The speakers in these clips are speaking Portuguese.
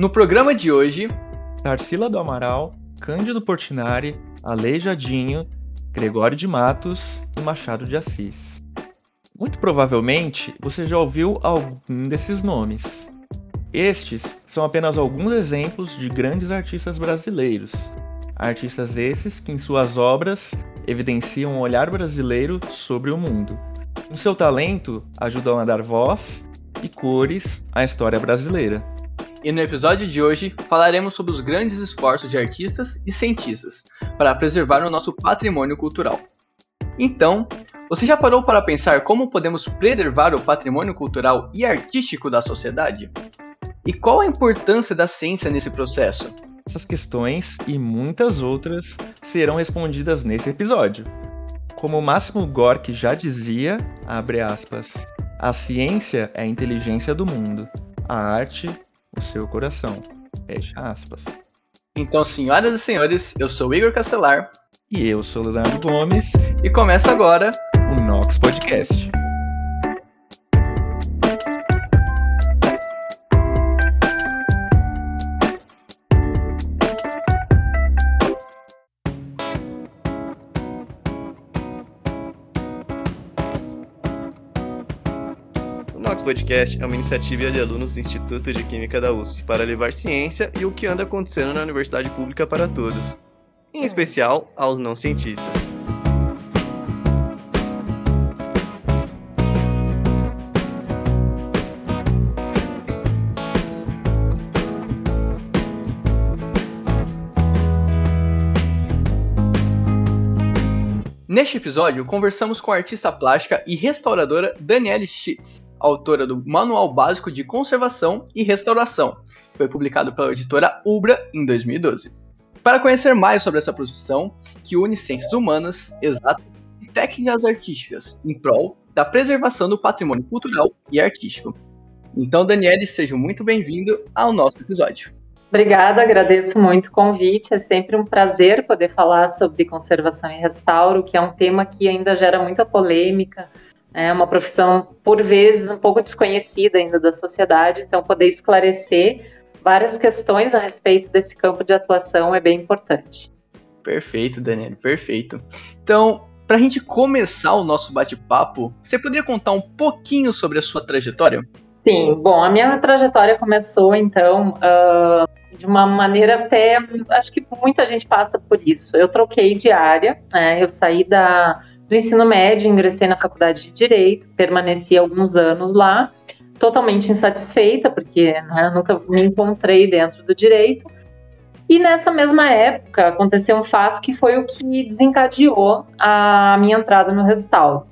No programa de hoje, Tarsila do Amaral, Cândido Portinari, Aleijadinho, Gregório de Matos e Machado de Assis. Muito provavelmente você já ouviu algum desses nomes. Estes são apenas alguns exemplos de grandes artistas brasileiros. Artistas esses que, em suas obras, evidenciam um olhar brasileiro sobre o mundo. Com seu talento, ajudam a dar voz e cores à história brasileira. E no episódio de hoje falaremos sobre os grandes esforços de artistas e cientistas para preservar o nosso patrimônio cultural. Então, você já parou para pensar como podemos preservar o patrimônio cultural e artístico da sociedade? E qual a importância da ciência nesse processo? Essas questões e muitas outras serão respondidas nesse episódio. Como Máximo Gorky já dizia, abre aspas, a ciência é a inteligência do mundo, a arte, o seu coração. Fecha aspas. Então, senhoras e senhores, eu sou Igor Castelar. E eu sou Leonardo Gomes. E começa agora o Nox Podcast. Podcast é uma iniciativa de alunos do Instituto de Química da USP para levar ciência e o que anda acontecendo na universidade pública para todos, em especial aos não cientistas. Neste episódio, conversamos com a artista plástica e restauradora Danielle Schitz autora do Manual Básico de Conservação e Restauração, foi publicado pela editora Ubra em 2012. Para conhecer mais sobre essa profissão, que une ciências humanas, exatas e técnicas artísticas em prol da preservação do patrimônio cultural e artístico. Então, Daniele, seja muito bem-vindo ao nosso episódio. Obrigada, agradeço muito o convite. É sempre um prazer poder falar sobre conservação e restauro, que é um tema que ainda gera muita polêmica, é uma profissão, por vezes, um pouco desconhecida ainda da sociedade, então poder esclarecer várias questões a respeito desse campo de atuação é bem importante. Perfeito, Daniel, perfeito. Então, para a gente começar o nosso bate-papo, você poderia contar um pouquinho sobre a sua trajetória? Sim, bom, a minha trajetória começou então uh, de uma maneira até, acho que muita gente passa por isso. Eu troquei de área, né, eu saí da do ensino médio, ingressei na faculdade de Direito, permaneci alguns anos lá, totalmente insatisfeita, porque né, nunca me encontrei dentro do direito. E nessa mesma época aconteceu um fato que foi o que desencadeou a minha entrada no restauro.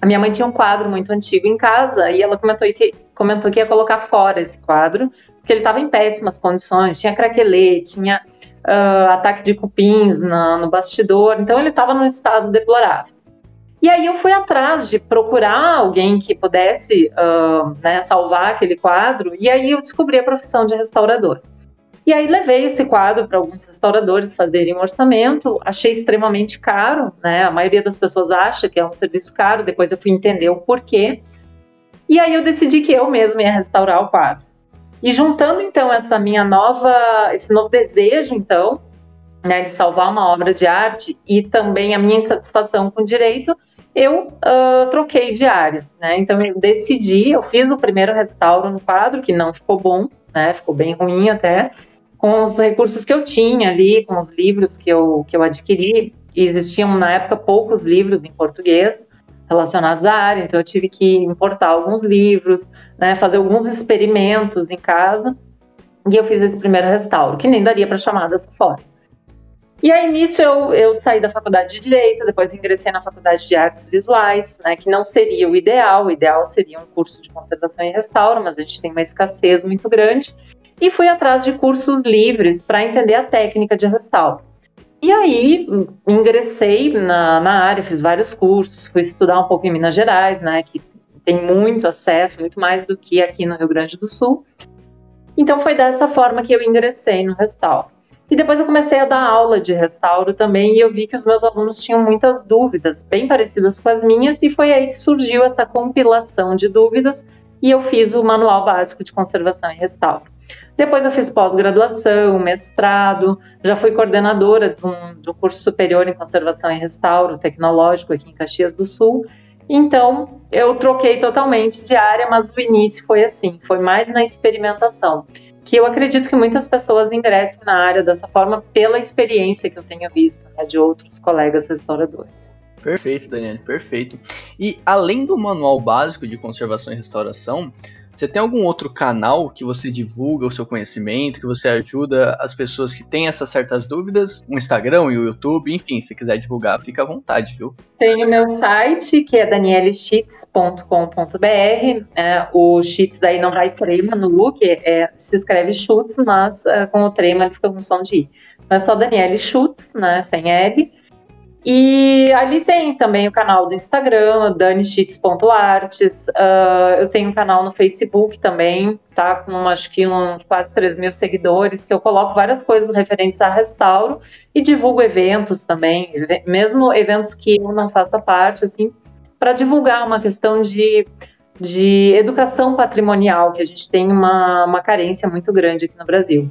A minha mãe tinha um quadro muito antigo em casa e ela comentou que, comentou que ia colocar fora esse quadro, porque ele estava em péssimas condições, tinha craquelê, tinha uh, ataque de cupins no, no bastidor, então ele estava num estado deplorável. E aí eu fui atrás de procurar alguém que pudesse uh, né, salvar aquele quadro, e aí eu descobri a profissão de restaurador. E aí levei esse quadro para alguns restauradores fazerem um orçamento, achei extremamente caro, né? A maioria das pessoas acha que é um serviço caro, depois eu fui entender o porquê. E aí eu decidi que eu mesma ia restaurar o quadro. E juntando então essa minha nova, esse novo desejo então, né, de salvar uma obra de arte e também a minha insatisfação com o direito, eu uh, troquei de área, né? Então eu decidi, eu fiz o primeiro restauro no quadro, que não ficou bom, né? Ficou bem ruim até, com os recursos que eu tinha ali, com os livros que eu, que eu adquiri. E existiam na época poucos livros em português relacionados à área, então eu tive que importar alguns livros, né? Fazer alguns experimentos em casa. E eu fiz esse primeiro restauro, que nem daria para chamar dessa forma. E aí, nisso, eu, eu saí da faculdade de Direito, depois ingressei na faculdade de Artes Visuais, né, que não seria o ideal, o ideal seria um curso de conservação e restauro, mas a gente tem uma escassez muito grande, e fui atrás de cursos livres para entender a técnica de restauro. E aí, ingressei na, na área, fiz vários cursos, fui estudar um pouco em Minas Gerais, né, que tem muito acesso, muito mais do que aqui no Rio Grande do Sul. Então, foi dessa forma que eu ingressei no restauro. E depois eu comecei a dar aula de restauro também e eu vi que os meus alunos tinham muitas dúvidas, bem parecidas com as minhas, e foi aí que surgiu essa compilação de dúvidas e eu fiz o Manual Básico de Conservação e Restauro. Depois eu fiz pós-graduação, mestrado, já fui coordenadora de um, de um, curso superior em conservação e restauro tecnológico aqui em Caxias do Sul. Então, eu troquei totalmente de área, mas o início foi assim, foi mais na experimentação. Que eu acredito que muitas pessoas ingressem na área dessa forma pela experiência que eu tenho visto né, de outros colegas restauradores. Perfeito, Daniel, perfeito. E além do manual básico de conservação e restauração, você tem algum outro canal que você divulga o seu conhecimento, que você ajuda as pessoas que têm essas certas dúvidas? O Instagram e o YouTube, enfim, se quiser divulgar, fica à vontade, viu? Tenho meu site, que é danieleschitz.com.br. É, o Chitz daí não vai trema no look, é, se escreve Schutz, mas é, com o trema ele fica com som de I. Mas só Daniele Schutz, né, sem L. E ali tem também o canal do Instagram, danichits.artes. Uh, eu tenho um canal no Facebook também, tá? Com acho que um, quase 3 mil seguidores, que eu coloco várias coisas referentes a restauro e divulgo eventos também, mesmo eventos que eu não faça parte, assim, para divulgar uma questão de, de educação patrimonial, que a gente tem uma, uma carência muito grande aqui no Brasil.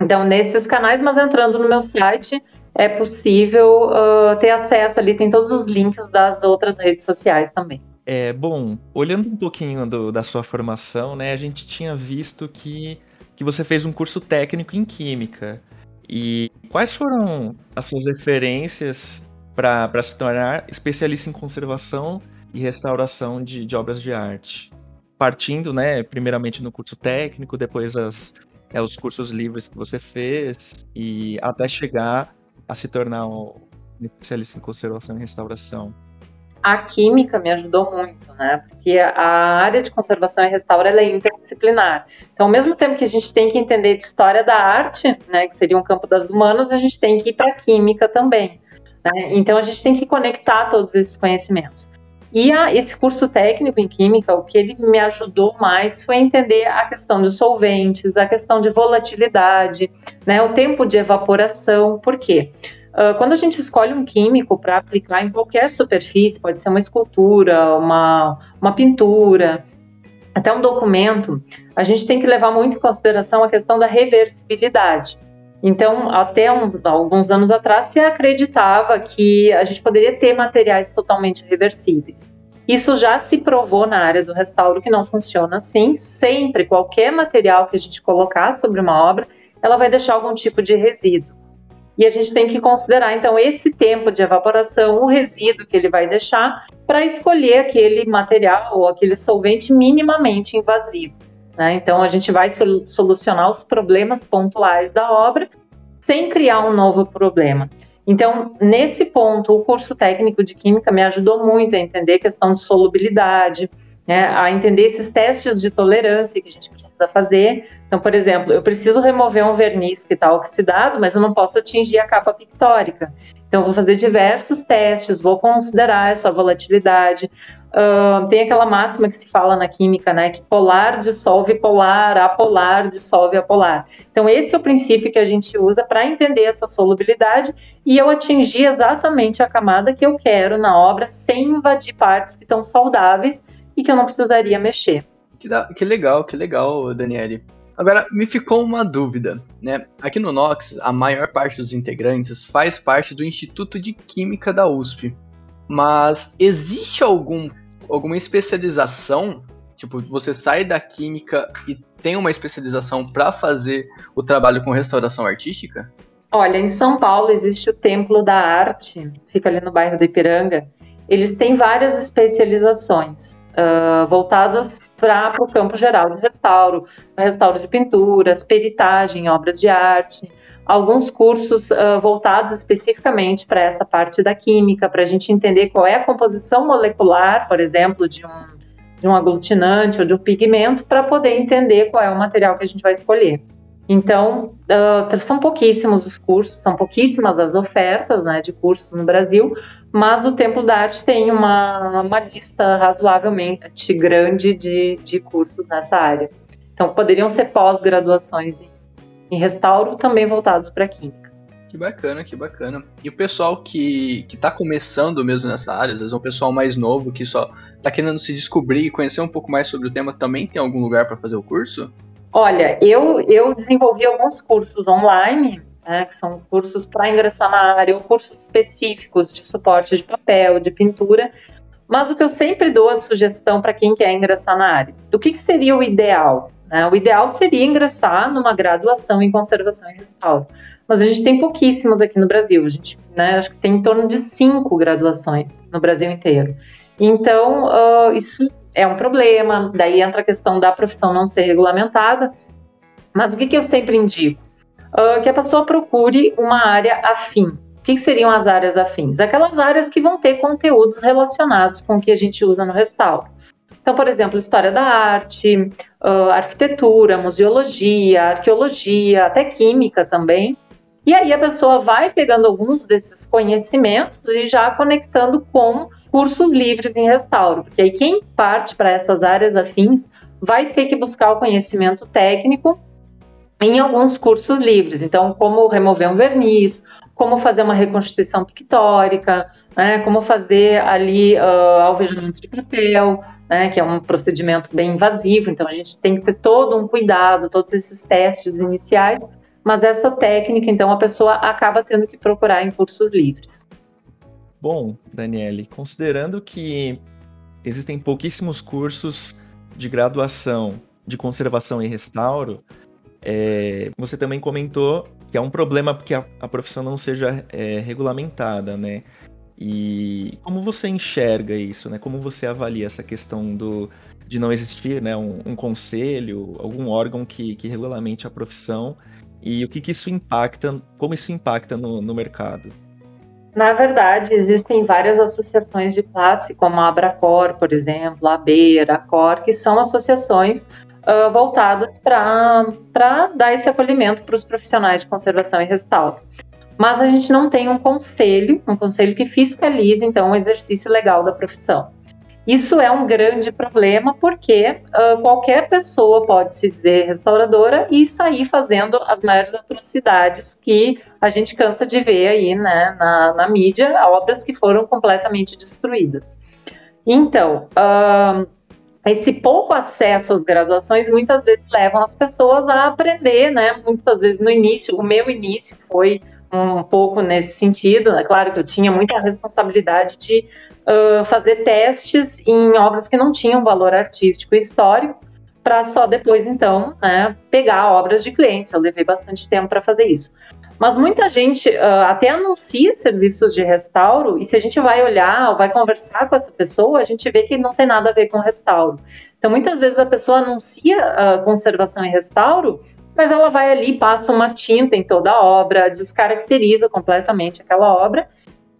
Então, nesses canais, mas entrando no meu site é possível uh, ter acesso ali, tem todos os links das outras redes sociais também. É, bom, olhando um pouquinho do, da sua formação, né, a gente tinha visto que, que você fez um curso técnico em Química. E quais foram as suas referências para se tornar especialista em conservação e restauração de, de obras de arte? Partindo, né, primeiramente no curso técnico, depois as, é, os cursos livres que você fez, e até chegar a se tornar um especialista em conservação e restauração? A química me ajudou muito, né? Porque a área de conservação e restauro é interdisciplinar. Então, ao mesmo tempo que a gente tem que entender de história da arte, né, que seria um campo das humanas, a gente tem que ir para a química também. Né? Então, a gente tem que conectar todos esses conhecimentos. E a, esse curso técnico em química, o que ele me ajudou mais foi entender a questão de solventes, a questão de volatilidade, né, o tempo de evaporação. Por quê? Uh, quando a gente escolhe um químico para aplicar em qualquer superfície, pode ser uma escultura, uma, uma pintura, até um documento, a gente tem que levar muito em consideração a questão da reversibilidade. Então, até um, alguns anos atrás, se acreditava que a gente poderia ter materiais totalmente reversíveis. Isso já se provou na área do restauro que não funciona assim. Sempre, qualquer material que a gente colocar sobre uma obra, ela vai deixar algum tipo de resíduo. E a gente tem que considerar, então, esse tempo de evaporação, o resíduo que ele vai deixar, para escolher aquele material ou aquele solvente minimamente invasivo. Né? Então, a gente vai solucionar os problemas pontuais da obra sem criar um novo problema. Então, nesse ponto, o curso técnico de Química me ajudou muito a entender a questão de solubilidade, né, a entender esses testes de tolerância que a gente precisa fazer. Então, por exemplo, eu preciso remover um verniz que está oxidado, mas eu não posso atingir a capa pictórica. Então, vou fazer diversos testes, vou considerar essa volatilidade, Uh, tem aquela máxima que se fala na química, né, que polar dissolve polar, apolar dissolve apolar. Então esse é o princípio que a gente usa para entender essa solubilidade e eu atingir exatamente a camada que eu quero na obra sem invadir partes que estão saudáveis e que eu não precisaria mexer. Que, da, que legal, que legal, Daniele. Agora, me ficou uma dúvida, né? Aqui no Nox, a maior parte dos integrantes faz parte do Instituto de Química da USP. Mas existe algum alguma especialização? Tipo, você sai da química e tem uma especialização para fazer o trabalho com restauração artística? Olha, em São Paulo existe o Templo da Arte, fica ali no bairro do Ipiranga. Eles têm várias especializações uh, voltadas para o campo geral de restauro, restauro de pinturas, peritagem, obras de arte alguns cursos uh, voltados especificamente para essa parte da química, para a gente entender qual é a composição molecular, por exemplo, de um, de um aglutinante ou de um pigmento, para poder entender qual é o material que a gente vai escolher. Então, uh, são pouquíssimos os cursos, são pouquíssimas as ofertas né, de cursos no Brasil, mas o Templo da Arte tem uma, uma lista razoavelmente grande de, de cursos nessa área. Então, poderiam ser pós-graduações em em restauro também voltados para química. Que bacana, que bacana. E o pessoal que, que tá começando mesmo nessa área, às vezes é um pessoal mais novo que só tá querendo se descobrir e conhecer um pouco mais sobre o tema, também tem algum lugar para fazer o curso? Olha, eu, eu desenvolvi alguns cursos online, né, que são cursos para ingressar na área, ou cursos específicos de suporte de papel, de pintura, mas o que eu sempre dou a sugestão para quem quer ingressar na área, do que, que seria o ideal? Né? O ideal seria ingressar numa graduação em conservação e restauro, mas a gente tem pouquíssimas aqui no Brasil, a gente né, acho que tem em torno de cinco graduações no Brasil inteiro. Então, uh, isso é um problema, daí entra a questão da profissão não ser regulamentada, mas o que, que eu sempre indico? Uh, que a pessoa procure uma área afim, o que seriam as áreas afins? Aquelas áreas que vão ter conteúdos relacionados com o que a gente usa no restauro. Então, por exemplo, história da arte, uh, arquitetura, museologia, arqueologia, até química também. E aí a pessoa vai pegando alguns desses conhecimentos e já conectando com cursos livres em restauro, porque aí quem parte para essas áreas afins vai ter que buscar o conhecimento técnico em alguns cursos livres. Então, como remover um verniz, como fazer uma reconstituição pictórica, né, como fazer ali uh, alvejamento de papel, né, que é um procedimento bem invasivo, então a gente tem que ter todo um cuidado, todos esses testes iniciais, mas essa técnica, então, a pessoa acaba tendo que procurar em cursos livres. Bom, Daniele, considerando que existem pouquíssimos cursos de graduação de conservação e restauro, é, você também comentou que é um problema porque a, a profissão não seja é, regulamentada, né? E como você enxerga isso, né? Como você avalia essa questão do, de não existir né, um, um conselho, algum órgão que, que regulamente a profissão e o que, que isso impacta, como isso impacta no, no mercado? Na verdade, existem várias associações de classe, como a Abracor, por exemplo, a Beira, a Cor, que são associações uh, voltadas para dar esse acolhimento para os profissionais de conservação e restauro. Mas a gente não tem um conselho, um conselho que fiscalize, então, o exercício legal da profissão. Isso é um grande problema porque uh, qualquer pessoa pode se dizer restauradora e sair fazendo as maiores atrocidades que a gente cansa de ver aí né, na, na mídia, obras que foram completamente destruídas. Então, uh, esse pouco acesso às graduações muitas vezes levam as pessoas a aprender, né? Muitas vezes no início, o meu início foi um pouco nesse sentido. É claro que eu tinha muita responsabilidade de uh, fazer testes em obras que não tinham valor artístico e histórico, para só depois, então, né, pegar obras de clientes. Eu levei bastante tempo para fazer isso. Mas muita gente uh, até anuncia serviços de restauro, e se a gente vai olhar ou vai conversar com essa pessoa, a gente vê que não tem nada a ver com restauro. Então, muitas vezes a pessoa anuncia uh, conservação e restauro, mas ela vai ali, passa uma tinta em toda a obra, descaracteriza completamente aquela obra,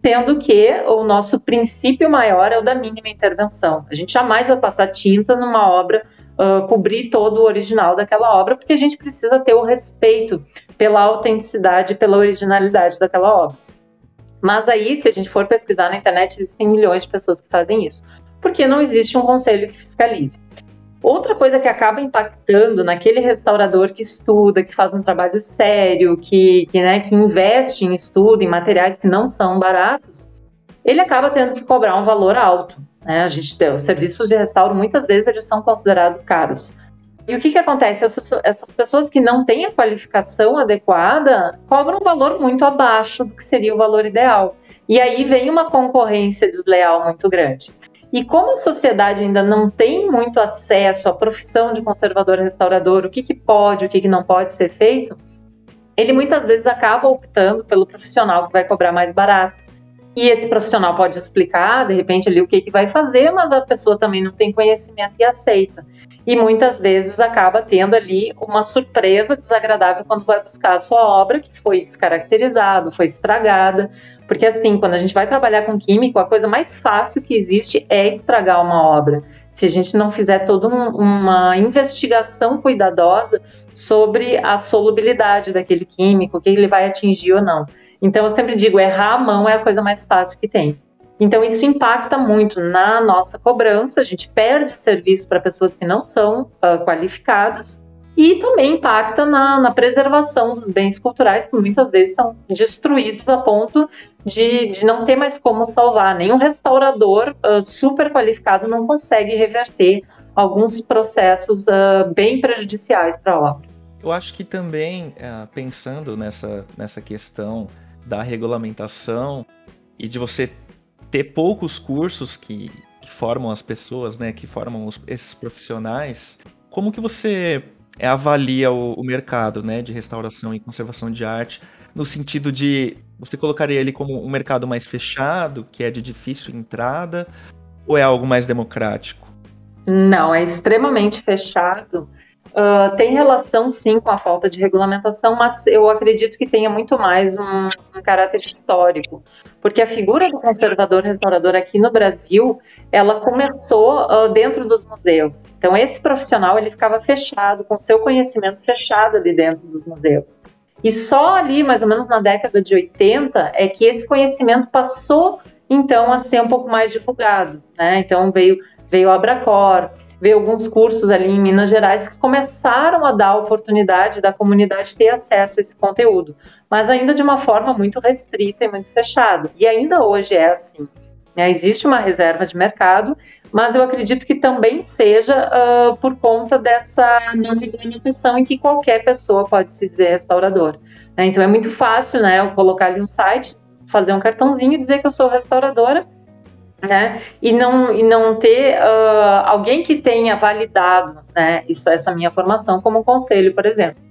tendo que o nosso princípio maior é o da mínima intervenção. A gente jamais vai passar tinta numa obra uh, cobrir todo o original daquela obra, porque a gente precisa ter o respeito pela autenticidade, pela originalidade daquela obra. Mas aí, se a gente for pesquisar na internet, existem milhões de pessoas que fazem isso, porque não existe um conselho que fiscalize. Outra coisa que acaba impactando naquele restaurador que estuda, que faz um trabalho sério, que, que, né, que investe em estudo, em materiais que não são baratos, ele acaba tendo que cobrar um valor alto. Né? A gente os serviços de restauro muitas vezes eles são considerados caros. E o que, que acontece? Essas, essas pessoas que não têm a qualificação adequada cobram um valor muito abaixo do que seria o valor ideal. E aí vem uma concorrência desleal muito grande. E como a sociedade ainda não tem muito acesso à profissão de conservador restaurador, o que, que pode, o que, que não pode ser feito, ele muitas vezes acaba optando pelo profissional que vai cobrar mais barato. E esse profissional pode explicar, de repente, ali o que, que vai fazer, mas a pessoa também não tem conhecimento e aceita. E muitas vezes acaba tendo ali uma surpresa desagradável quando vai buscar a sua obra, que foi descaracterizada, foi estragada. Porque, assim, quando a gente vai trabalhar com químico, a coisa mais fácil que existe é estragar uma obra. Se a gente não fizer toda um, uma investigação cuidadosa sobre a solubilidade daquele químico, o que ele vai atingir ou não. Então, eu sempre digo: errar a mão é a coisa mais fácil que tem. Então, isso impacta muito na nossa cobrança, a gente perde serviço para pessoas que não são uh, qualificadas e também impacta na, na, preservação dos bens culturais, que muitas vezes são destruídos a ponto de, de não ter mais como salvar. Nenhum restaurador uh, super qualificado não consegue reverter alguns processos uh, bem prejudiciais para a obra. Eu acho que também, uh, pensando nessa, nessa questão da regulamentação e de você ter poucos cursos que, que formam as pessoas, né, que formam os, esses profissionais, como que você avalia o, o, mercado, né, de restauração e conservação de arte, no sentido de você colocaria ele como um mercado mais fechado, que é de difícil entrada, ou é algo mais democrático? Não, é extremamente fechado. Uh, tem relação sim com a falta de regulamentação, mas eu acredito que tenha muito mais um, um caráter histórico, porque a figura do conservador restaurador aqui no Brasil, ela começou uh, dentro dos museus. Então esse profissional ele ficava fechado, com seu conhecimento fechado ali dentro dos museus. E só ali, mais ou menos na década de 80, é que esse conhecimento passou então a ser um pouco mais divulgado, né? Então veio veio a Abracor, veio alguns cursos ali em Minas Gerais que começaram a dar a oportunidade da comunidade ter acesso a esse conteúdo, mas ainda de uma forma muito restrita e muito fechada. E ainda hoje é assim. Né? Existe uma reserva de mercado, mas eu acredito que também seja uh, por conta dessa não regulamentação em que qualquer pessoa pode se dizer restaurador. Né? Então é muito fácil, né, eu colocar ali um site, fazer um cartãozinho e dizer que eu sou restauradora né? E não, e não ter uh, alguém que tenha validado né, isso, essa minha formação como conselho, por exemplo.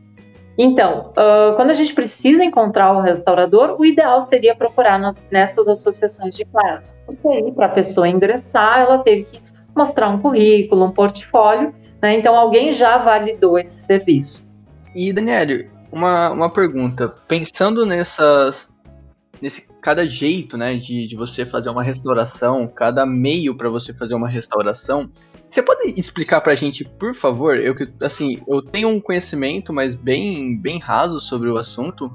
Então, uh, quando a gente precisa encontrar o restaurador, o ideal seria procurar nas, nessas associações de classe. Porque aí, para a pessoa ingressar, ela teve que mostrar um currículo, um portfólio, né? Então, alguém já validou esse serviço. E, Daniele, uma, uma pergunta. Pensando nessas, nesse cada jeito, né, de, de você fazer uma restauração, cada meio para você fazer uma restauração. Você pode explicar pra gente, por favor? Eu assim, eu tenho um conhecimento, mas bem bem raso sobre o assunto.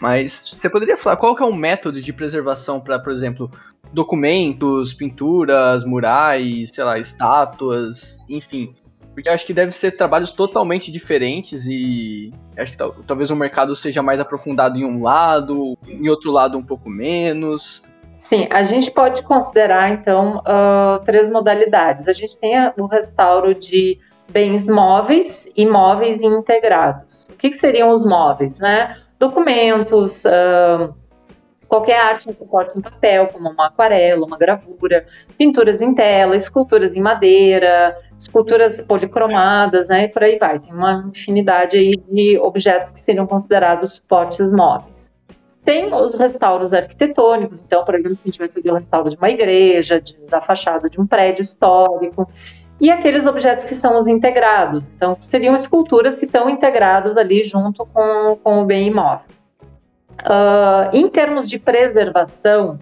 Mas você poderia falar qual que é o método de preservação para, por exemplo, documentos, pinturas, murais, sei lá, estátuas, enfim. Porque acho que deve ser trabalhos totalmente diferentes e acho que talvez o mercado seja mais aprofundado em um lado, em outro lado um pouco menos. Sim, a gente pode considerar então uh, três modalidades. A gente tem o restauro de bens móveis e móveis integrados. O que, que seriam os móveis, né? Documentos, uh, qualquer arte em suporte em papel, como uma aquarela, uma gravura, pinturas em tela, esculturas em madeira, esculturas policromadas, né, e por aí vai. Tem uma infinidade aí de objetos que seriam considerados suportes móveis. Tem os restauros arquitetônicos, então, por exemplo, se a gente vai fazer o restauro de uma igreja, de, da fachada de um prédio histórico, e aqueles objetos que são os integrados, então, seriam esculturas que estão integradas ali junto com, com o bem imóvel. Uh, em termos de preservação,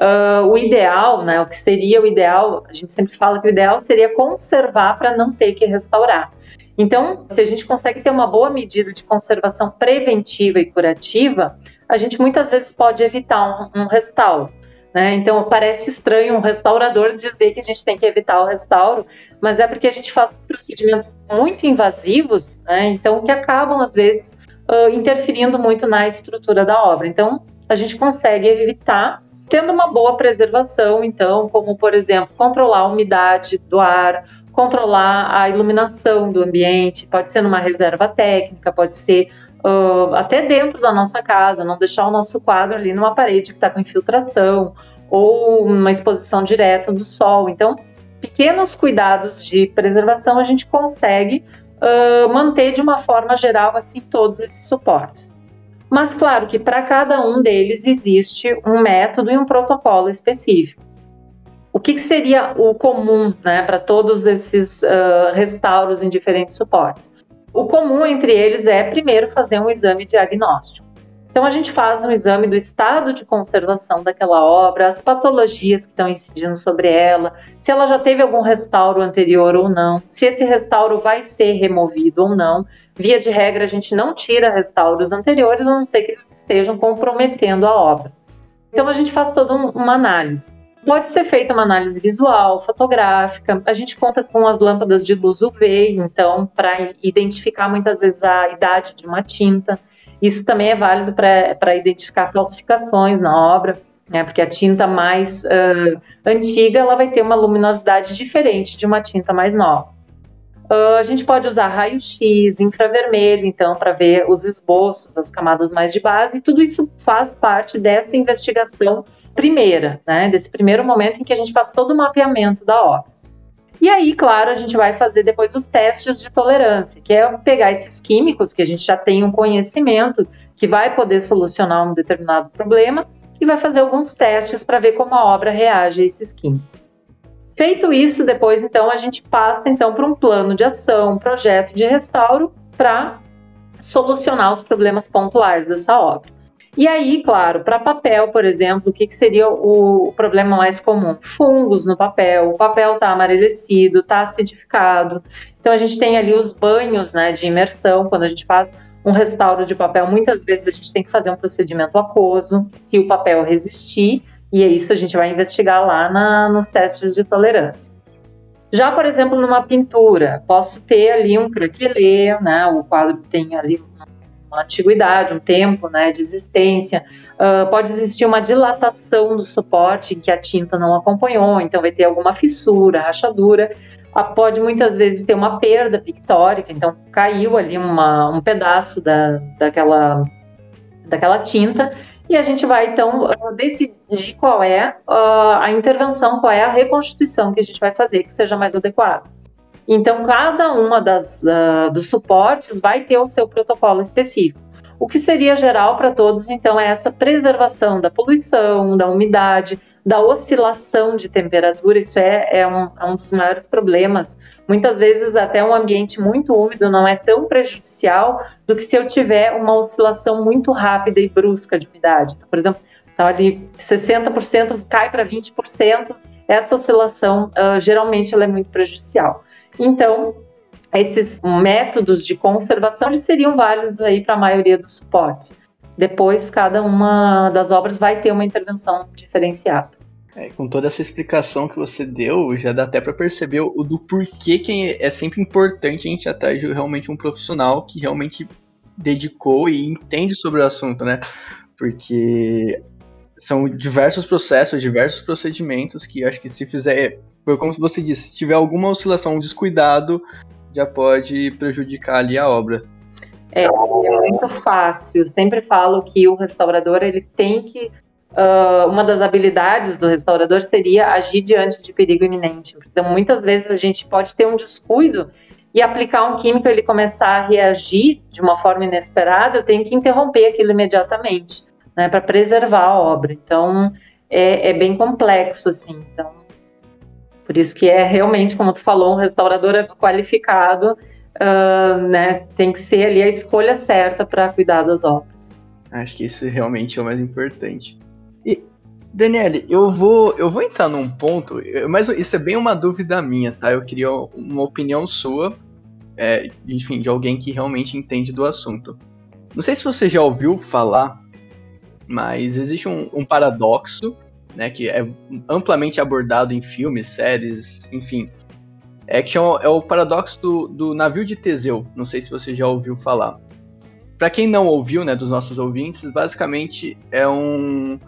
uh, o ideal, né, o que seria o ideal, a gente sempre fala que o ideal seria conservar para não ter que restaurar. Então, se a gente consegue ter uma boa medida de conservação preventiva e curativa, a gente muitas vezes pode evitar um, um restauro. Né? Então, parece estranho um restaurador dizer que a gente tem que evitar o restauro, mas é porque a gente faz procedimentos muito invasivos, né? então, que acabam, às vezes, uh, interferindo muito na estrutura da obra. Então, a gente consegue evitar tendo uma boa preservação, então, como por exemplo, controlar a umidade do ar, controlar a iluminação do ambiente, pode ser numa reserva técnica, pode ser uh, até dentro da nossa casa, não deixar o nosso quadro ali numa parede que está com infiltração ou uma exposição direta do sol. Então, pequenos cuidados de preservação a gente consegue uh, manter de uma forma geral assim todos esses suportes. Mas claro que para cada um deles existe um método e um protocolo específico. O que, que seria o comum né, para todos esses uh, restauros em diferentes suportes? O comum entre eles é primeiro fazer um exame diagnóstico. Então a gente faz um exame do estado de conservação daquela obra, as patologias que estão incidindo sobre ela, se ela já teve algum restauro anterior ou não, se esse restauro vai ser removido ou não. Via de regra, a gente não tira restauros anteriores, a não ser que eles estejam comprometendo a obra. Então a gente faz toda uma análise. Pode ser feita uma análise visual, fotográfica. A gente conta com as lâmpadas de luz UV, então, para identificar muitas vezes a idade de uma tinta. Isso também é válido para identificar falsificações na obra, né, porque a tinta mais uh, antiga ela vai ter uma luminosidade diferente de uma tinta mais nova. Uh, a gente pode usar raio-x, infravermelho, então, para ver os esboços, as camadas mais de base, e tudo isso faz parte dessa investigação primeira, né, desse primeiro momento em que a gente faz todo o mapeamento da obra. E aí, claro, a gente vai fazer depois os testes de tolerância, que é pegar esses químicos que a gente já tem um conhecimento que vai poder solucionar um determinado problema e vai fazer alguns testes para ver como a obra reage a esses químicos. Feito isso, depois então a gente passa então para um plano de ação, um projeto de restauro para solucionar os problemas pontuais dessa obra. E aí, claro, para papel, por exemplo, o que, que seria o, problema mais comum? Fungos no papel, o papel está amarelecido, está acidificado. Então a gente tem ali os banhos né, de imersão, quando a gente faz um restauro de papel, muitas vezes a gente tem que fazer um procedimento aquoso, se o papel resistir, e é isso a gente vai investigar lá na, nos testes de tolerância. Já, por exemplo, numa pintura, posso ter ali um craquelê, né? O quadro tem ali uma antiguidade, um tempo, né, de existência. Uh, pode existir uma dilatação do suporte em que a tinta não acompanhou, então vai ter alguma fissura, rachadura. Uh, pode muitas vezes ter uma perda pictórica, então caiu ali uma, um pedaço da, daquela, daquela tinta e a gente vai então decidir qual é uh, a intervenção, qual é a reconstituição que a gente vai fazer que seja mais adequada. Então, cada uma das uh, dos suportes vai ter o seu protocolo específico. O que seria geral para todos, então, é essa preservação da poluição, da umidade, da oscilação de temperatura. Isso é, é, um, é um dos maiores problemas. Muitas vezes, até um ambiente muito úmido não é tão prejudicial do que se eu tiver uma oscilação muito rápida e brusca de umidade. Então, por exemplo, então ali 60% cai para 20%. Essa oscilação, uh, geralmente, ela é muito prejudicial. Então, esses métodos de conservação eles seriam válidos aí para a maioria dos suportes. Depois, cada uma das obras vai ter uma intervenção diferenciada. É, com toda essa explicação que você deu, já dá até para perceber o do porquê que é sempre importante a gente atrás de realmente um profissional que realmente dedicou e entende sobre o assunto, né? Porque são diversos processos, diversos procedimentos que acho que se fizer, foi como você disse, se tiver alguma oscilação, um descuidado, já pode prejudicar ali a obra. É, é muito fácil. Eu sempre falo que o restaurador ele tem que Uh, uma das habilidades do restaurador seria agir diante de perigo iminente. Então, muitas vezes a gente pode ter um descuido e aplicar um químico, ele começar a reagir de uma forma inesperada, eu tenho que interromper aquilo imediatamente, né, para preservar a obra. Então, é, é, bem complexo, assim. Então, por isso que é realmente, como tu falou, um restaurador qualificado uh, né, tem que ser ali a escolha certa para cuidar das obras. Acho que isso realmente é o mais importante. E, Daniele, eu vou, eu vou entrar num ponto, mas isso é bem uma dúvida minha, tá? Eu queria uma opinião sua, é, enfim, de alguém que realmente entende do assunto. Não sei se você já ouviu falar, mas existe um, um paradoxo, né, que é amplamente abordado em filmes, séries, enfim, é que é o, é o paradoxo do, do, navio de Teseu. Não sei se você já ouviu falar. Para quem não ouviu, né, dos nossos ouvintes, basicamente é um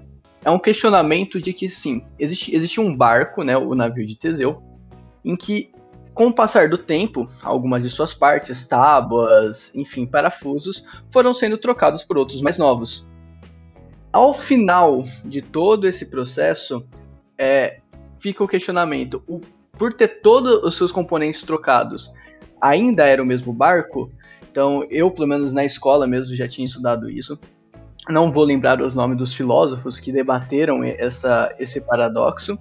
é um questionamento de que sim, existe, existe um barco, né, o navio de Teseu, em que com o passar do tempo, algumas de suas partes, tábuas, enfim, parafusos, foram sendo trocados por outros mais novos. Ao final de todo esse processo, é, fica o questionamento: o por ter todos os seus componentes trocados, ainda era o mesmo barco. Então, eu, pelo menos na escola mesmo, já tinha estudado isso. Não vou lembrar os nomes dos filósofos que debateram essa, esse paradoxo,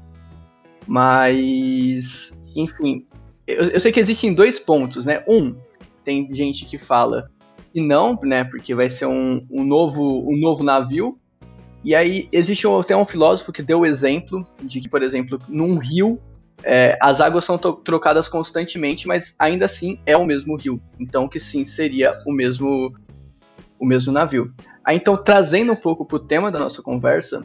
mas, enfim, eu, eu sei que existem dois pontos, né? Um, tem gente que fala que não, né? Porque vai ser um, um, novo, um novo navio. E aí existe até um filósofo que deu o exemplo de que, por exemplo, num rio é, as águas são trocadas constantemente, mas ainda assim é o mesmo rio. Então que sim seria o mesmo o mesmo navio. Aí, então, trazendo um pouco para o tema da nossa conversa,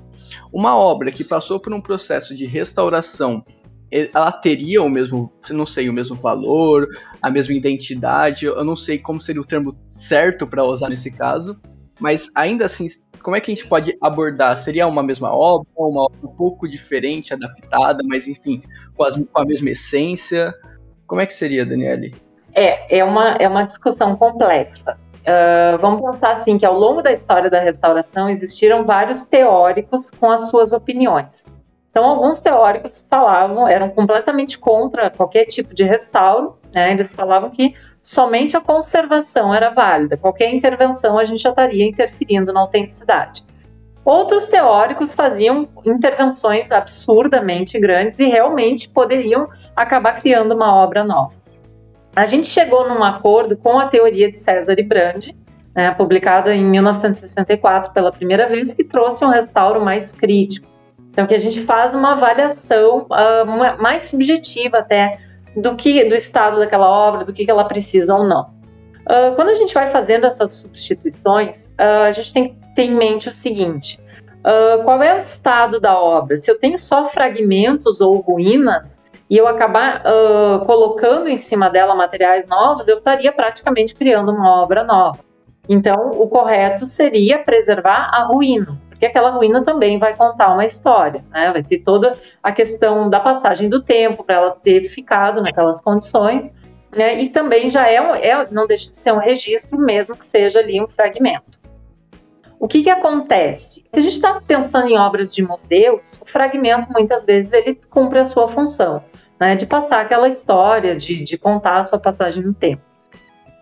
uma obra que passou por um processo de restauração, ela teria o mesmo, não sei, o mesmo valor, a mesma identidade, eu não sei como seria o termo certo para usar nesse caso, mas ainda assim, como é que a gente pode abordar? Seria uma mesma obra, uma obra um pouco diferente, adaptada, mas enfim, com, as, com a mesma essência? Como é que seria, Daniele? É, é uma, é uma discussão complexa. Uh, vamos pensar assim que ao longo da história da restauração existiram vários teóricos com as suas opiniões. Então, alguns teóricos falavam, eram completamente contra qualquer tipo de restauro, né? eles falavam que somente a conservação era válida, qualquer intervenção a gente já estaria interferindo na autenticidade. Outros teóricos faziam intervenções absurdamente grandes e realmente poderiam acabar criando uma obra nova. A gente chegou num acordo com a teoria de César e Brandi, né, publicada em 1964 pela primeira vez, que trouxe um restauro mais crítico. Então, que a gente faz uma avaliação uh, mais subjetiva até do que do estado daquela obra, do que, que ela precisa ou não. Uh, quando a gente vai fazendo essas substituições, uh, a gente tem ter em mente o seguinte: uh, qual é o estado da obra? Se eu tenho só fragmentos ou ruínas e eu acabar colocando em cima dela materiais novos, eu estaria praticamente criando uma obra nova. Então, o correto seria preservar a ruína porque aquela ruína também vai contar uma história, né? Vai ter toda a questão da passagem do tempo para ela ter ficado naquelas condições, né? E também já é, é, não deixa de ser um registro, mesmo que seja ali um fragmento. O que, que acontece? Se a gente está pensando em obras de museus, o fragmento muitas vezes ele cumpre a sua função, né? De passar aquela história, de, de contar a sua passagem no tempo.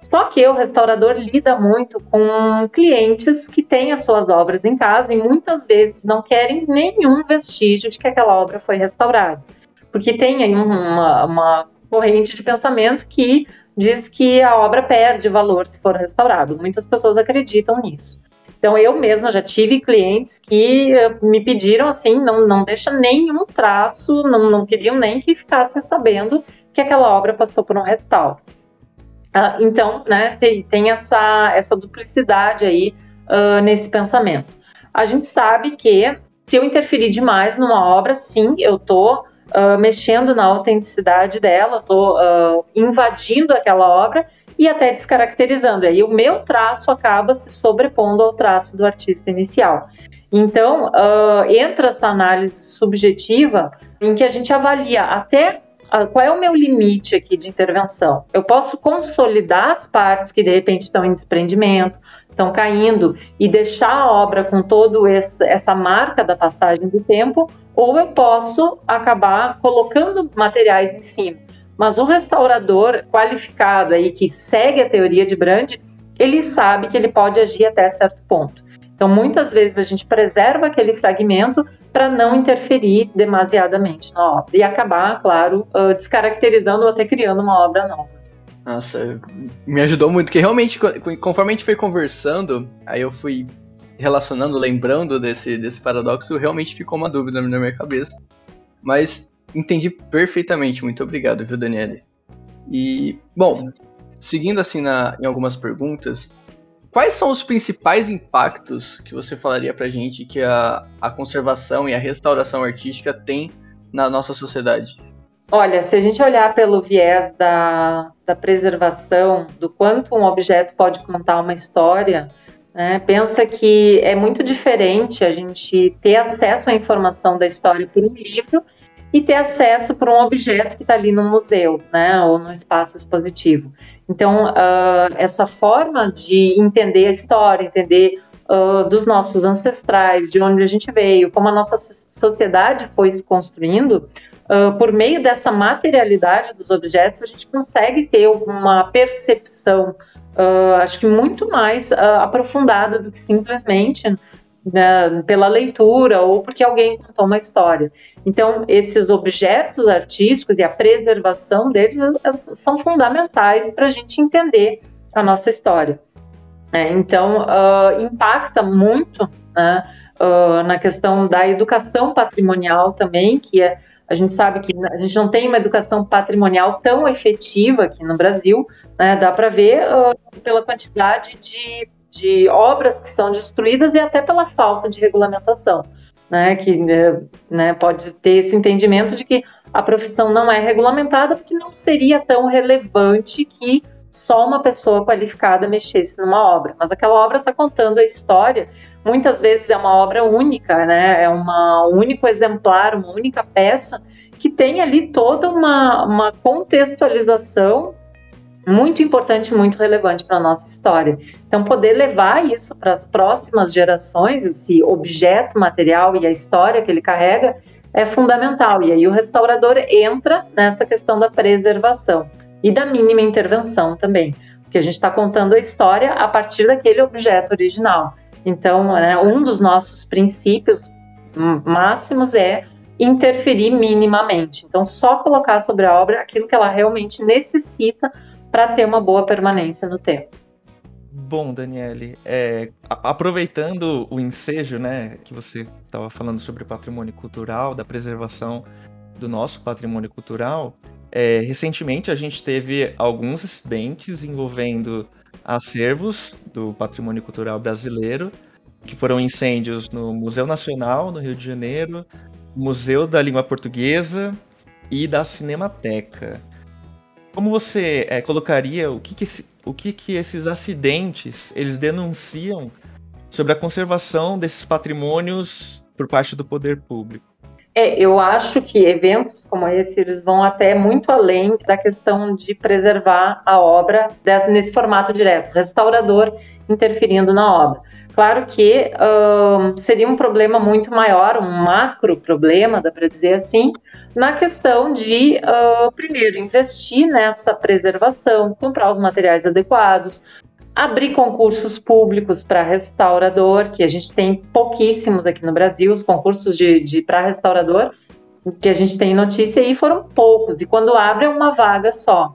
Só que o restaurador lida muito com clientes que têm as suas obras em casa e muitas vezes não querem nenhum vestígio de que aquela obra foi restaurada. Porque tem aí uma, uma corrente de pensamento que diz que a obra perde valor se for restaurada. Muitas pessoas acreditam nisso. Então eu mesma já tive clientes que eh, me pediram assim, não, não deixa nenhum traço, não, não queriam nem que ficassem sabendo que aquela obra passou por um restauro. Uh, então, né, tem, tem, essa, essa duplicidade aí uh, nesse pensamento. A gente sabe que se eu interferir demais numa obra, sim, eu estou uh, mexendo na autenticidade dela, estou invadindo aquela obra e até descaracterizando. Aí o meu traço acaba se sobrepondo ao traço do artista inicial. Então, entra essa análise subjetiva em que a gente avalia até qual é o meu limite aqui de intervenção? Eu posso consolidar as partes que de repente estão em desprendimento, estão caindo e deixar a obra com esse, essa marca da passagem do tempo, ou eu posso acabar colocando materiais em cima. Mas o restaurador qualificado aí que segue a teoria de Brand, ele sabe que ele pode agir até certo ponto. Então, muitas vezes a gente preserva aquele fragmento para não interferir demasiadamente na obra e acabar, claro, uh, descaracterizando ou até criando uma obra nova. Nossa, me ajudou muito, porque realmente, conforme a gente foi conversando, aí eu fui relacionando, lembrando desse, desse paradoxo, realmente ficou uma dúvida na minha cabeça. Mas entendi perfeitamente, muito obrigado, viu, Daniele? E, bom, seguindo assim na, em algumas perguntas, Quais são os principais impactos que você falaria pra gente que a, a conservação e a restauração artística tem na nossa sociedade? Olha, se a gente olhar pelo viés da, da preservação, do quanto um objeto pode contar uma história, né, pensa que é muito diferente a gente ter acesso à informação da história por um livro e ter acesso por um objeto que está ali no museu, né, ou no espaço expositivo. Então, uh, essa forma de entender a história, entender uh, dos nossos ancestrais, de onde a gente veio, como a nossa sociedade foi se construindo, uh, por meio dessa materialidade dos objetos, a gente consegue ter uma percepção, acho que muito mais aprofundada do que simplesmente né, pela leitura ou porque alguém contou uma história. Então, esses objetos artísticos e a preservação deles são fundamentais para a gente entender a nossa história. É, então, uh, impacta muito né, uh, na questão da educação patrimonial também, que é, a gente sabe que a gente não tem uma educação patrimonial tão efetiva aqui no Brasil, né, dá para ver uh, pela quantidade de de obras que são destruídas e até pela falta de regulamentação, né, que né, pode ter esse entendimento de que a profissão não é regulamentada porque não seria tão relevante que só uma pessoa qualificada mexesse numa obra, mas aquela obra está contando a história. Muitas vezes é uma obra única, né? É uma, um único exemplar, uma única peça que tem ali toda uma, uma contextualização muito importante, muito relevante para a nossa história. Então, poder levar isso para as próximas gerações, esse objeto material e a história que ele carrega, é fundamental. E aí o restaurador entra nessa questão da preservação e da mínima intervenção também, porque a gente está contando a história a partir daquele objeto original. Então, né, um dos nossos princípios máximos é interferir minimamente. Então, só colocar sobre a obra aquilo que ela realmente necessita para ter uma boa permanência no tempo. Bom, Daniele, é, aproveitando o ensejo, né, que você estava falando sobre patrimônio cultural, da preservação do nosso patrimônio cultural, é, recentemente a gente teve alguns acidentes envolvendo acervos do patrimônio cultural brasileiro, que foram incêndios no Museu Nacional, no Rio de Janeiro, Museu da Língua Portuguesa e da Cinemateca. Como você é, colocaria o que, que, esse, o que, que esses acidentes eles denunciam sobre a conservação desses patrimônios por parte do poder público? É, eu acho que eventos como esse eles vão até muito além da questão de preservar a obra nesse formato direto, restaurador interferindo na obra. Claro que seria um problema muito maior, um macro problema, dá para dizer assim, na questão de, uh, primeiro, investir nessa preservação, comprar os materiais adequados, abrir concursos públicos para restaurador, que a gente tem pouquíssimos aqui no Brasil, os concursos de, de para restaurador que a gente tem notícia aí foram poucos, e quando abre é uma vaga só.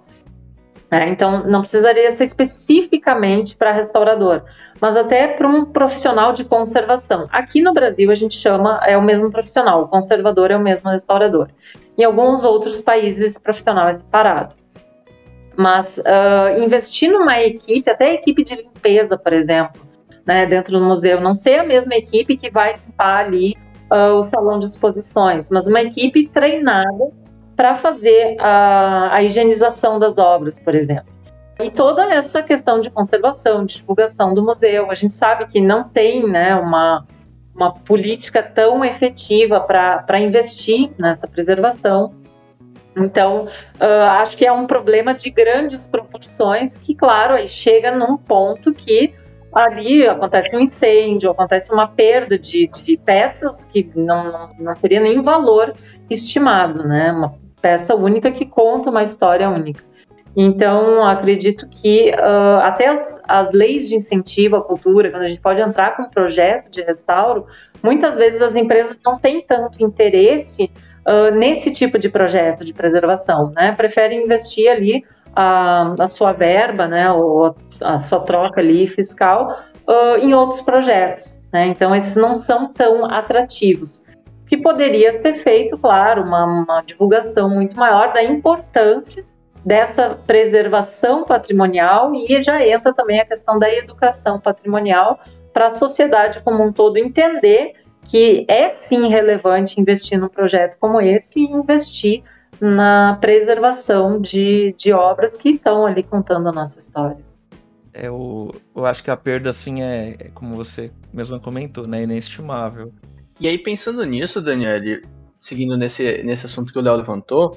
É, então, não precisaria ser especificamente para restaurador, mas até para um profissional de conservação. Aqui no Brasil, a gente chama, é o mesmo profissional, o conservador é o mesmo restaurador. Em alguns outros países, esse profissional é separado. Mas uh, investir numa equipe, até a equipe de limpeza, por exemplo, né, dentro do museu, não ser a mesma equipe que vai limpar ali uh, o salão de exposições, mas uma equipe treinada para fazer a, a higienização das obras, por exemplo. E toda essa questão de conservação, de divulgação do museu, a gente sabe que não tem né, uma, uma política tão efetiva para investir nessa preservação. Então, uh, acho que é um problema de grandes proporções que, claro, aí chega num ponto que ali acontece um incêndio, acontece uma perda de, de peças que não, não, teria nem valor estimado, né? Uma peça única que conta uma história única. Então, acredito que uh, até as, as, leis de incentivo à cultura, quando a gente pode entrar com um projeto de restauro, muitas vezes as empresas não têm tanto interesse nesse tipo de projeto de preservação, né? Preferem investir ali a, a sua verba, né, ou a sua troca ali fiscal uh, em outros projetos, né? Então, esses não são tão atrativos que poderia ser feito, claro, uma, uma divulgação muito maior da importância dessa preservação patrimonial e já entra também a questão da educação patrimonial para a sociedade como um todo entender que é sim relevante investir num projeto como esse e investir na preservação de, de obras que estão ali contando a nossa história. É, eu, eu acho que a perda, assim, é, é como você mesmo comentou, né, inestimável. E aí, pensando nisso, Daniel, seguindo nesse, nesse assunto que o Léo levantou,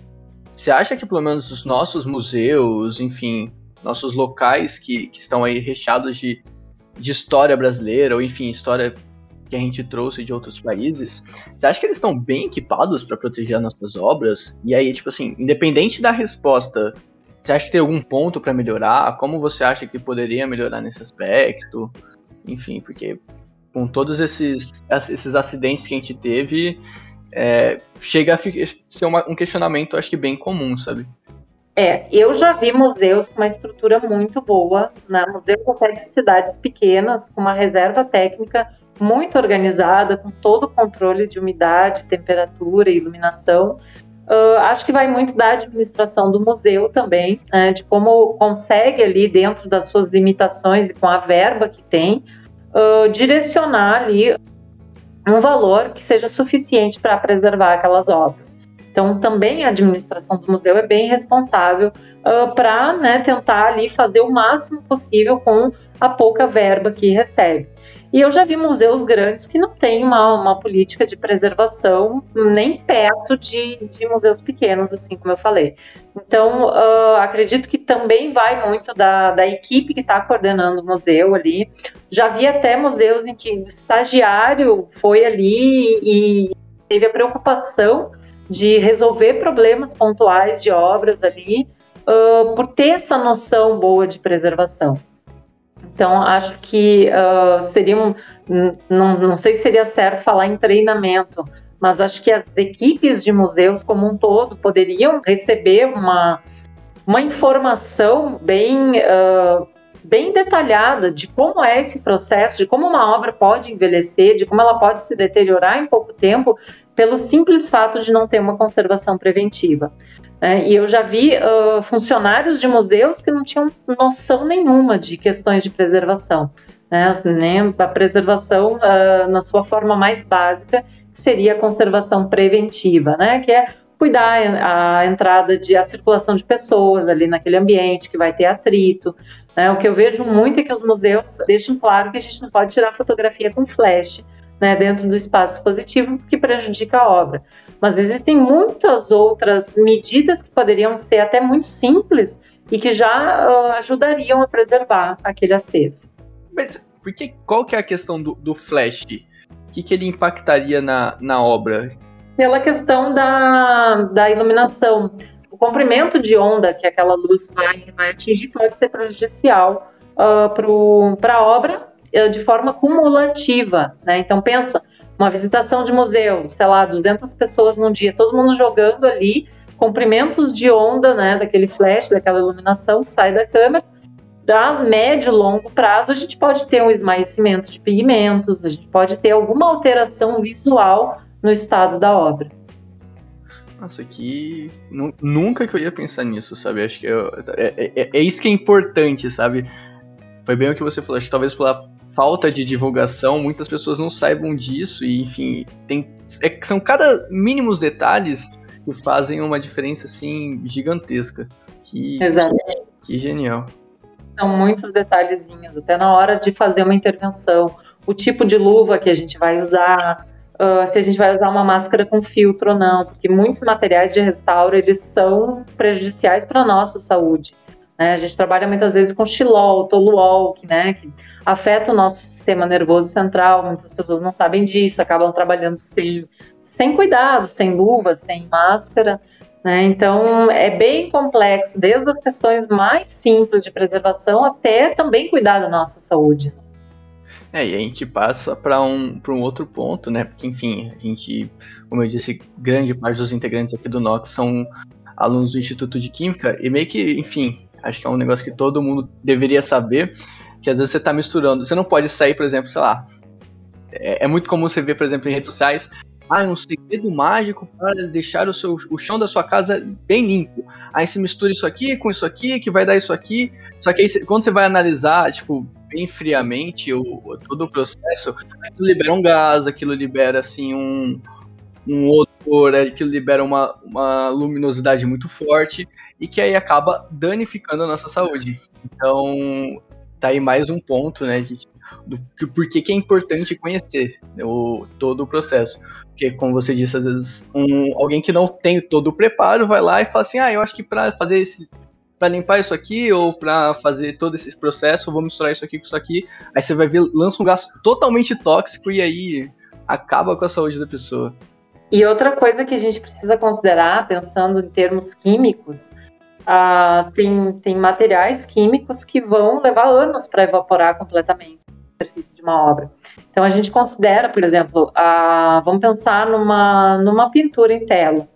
você acha que pelo menos os nossos museus, enfim, nossos locais que, que estão aí recheados de, de história brasileira, ou enfim, história que a gente trouxe de outros países, você acha que eles estão bem equipados para proteger as nossas obras? E aí, tipo assim, independente da resposta, você acha que tem algum ponto para melhorar? Como você acha que poderia melhorar nesse aspecto? Enfim, porque com todos esses, esses acidentes que a gente teve, é, chega a ser uma, um questionamento, acho que bem comum, sabe? É, eu já vi museus com uma estrutura muito boa, né? museus até de cidades pequenas, com uma reserva técnica muito organizada, com todo o controle de umidade, temperatura e iluminação. Uh, acho que vai muito da administração do museu também, né? de como consegue ali, dentro das suas limitações e com a verba que tem, uh, direcionar ali um valor que seja suficiente para preservar aquelas obras. Então, também a administração do museu é bem responsável uh, para né, tentar ali fazer o máximo possível com a pouca verba que recebe. E eu já vi museus grandes que não têm uma, uma política de preservação nem perto de, de museus pequenos, assim como eu falei. Então, uh, acredito que também vai muito da, da equipe que está coordenando o museu ali. Já vi até museus em que o estagiário foi ali e teve a preocupação de resolver problemas pontuais de obras ali, uh, por ter essa noção boa de preservação. Então, acho que uh, seria um. Não, sei se seria certo falar em treinamento, mas acho que as equipes de museus como um todo poderiam receber uma, uma informação bem, uh, bem detalhada de como é esse processo, de como uma obra pode envelhecer, de como ela pode se deteriorar em pouco tempo, pelo simples fato de não ter uma conservação preventiva. É, e eu já vi uh, funcionários de museus que não tinham noção nenhuma de questões de preservação. Né? Nem a preservação uh, na sua forma mais básica, seria a conservação preventiva, né? que é cuidar a entrada de a circulação de pessoas ali naquele ambiente que vai ter atrito. Né? O que eu vejo muito é que os museus deixam claro que a gente não pode tirar fotografia com flash né, dentro do espaço expositivo que prejudica a obra. Mas existem muitas outras medidas que poderiam ser até muito simples e que já uh, ajudariam a preservar aquele acervo. Mas porque, qual que é a questão do, do flash? O que, que ele impactaria na, na obra? Pela questão da, da iluminação. O comprimento de onda que aquela luz vai, vai atingir pode ser prejudicial uh, para a obra uh, de forma cumulativa. Né? Então, pensa, uma visitação de museu, sei lá, 200 pessoas num dia, todo mundo jogando ali, comprimentos de onda, né, daquele flash, daquela iluminação que sai da câmera, da médio e longo prazo, a gente pode ter um esmaecimento de pigmentos, a gente pode ter alguma alteração visual no estado da obra. Nossa, que. Nunca que eu ia pensar nisso, sabe? Acho que eu... é, é, é, isso que é importante, sabe? Foi bem o que você falou, acho que talvez pela falta de divulgação, muitas pessoas não saibam disso e, enfim, tem, é, são cada mínimos detalhes que fazem uma diferença, assim, gigantesca. Que, Exatamente. Que, que genial. São muitos detalhezinhos, até na hora de fazer uma intervenção. O tipo de luva que a gente vai usar, uh, se a gente vai usar uma máscara com filtro ou não, porque muitos materiais de restauro, eles são prejudiciais para a nossa saúde. Né? A gente trabalha muitas vezes com xilol, toluol, que, né, que afeta o nosso sistema nervoso central. Muitas pessoas não sabem disso, acabam trabalhando sem, sem cuidado, sem luva, sem máscara. Né? Então, é bem complexo, desde as questões mais simples de preservação até também cuidar da nossa saúde. É, e a gente passa para um, um outro ponto, né? Porque, enfim, a gente, como eu disse, grande parte dos integrantes aqui do NOX são alunos do Instituto de Química, e meio que, enfim, Acho que é um negócio que todo mundo deveria saber, que às vezes você está misturando. Você não pode sair, por exemplo, sei lá. É, é, muito comum você ver, por exemplo, em redes sociais, ah, é um segredo mágico para deixar o, seu, o chão da sua casa bem limpo. Aí você mistura isso aqui com isso aqui, que vai dar isso aqui. Só que aí, quando você vai analisar, tipo, bem friamente o, todo o processo, aquilo libera um gás, aquilo libera, assim, um, um odor, aquilo libera uma, uma luminosidade muito forte e que aí acaba danificando a nossa saúde. Então, tá aí mais um ponto, né, de, do, porquê que é importante conhecer né, o, todo o processo. Porque, como você disse, às vezes um, alguém que não tem todo o preparo vai lá e fala assim: ah, eu acho que para fazer esse. Para limpar isso aqui ou para fazer todo esse processo, vou misturar isso aqui com isso aqui. Aí você vai ver, lança um gás totalmente tóxico e aí acaba com a saúde da pessoa. E outra coisa que a gente precisa considerar, pensando em termos químicos, ah, tem, tem materiais químicos que vão levar anos para evaporar completamente a superfície de uma obra. Então a gente considera, por exemplo, a, vamos pensar numa, numa pintura em tela.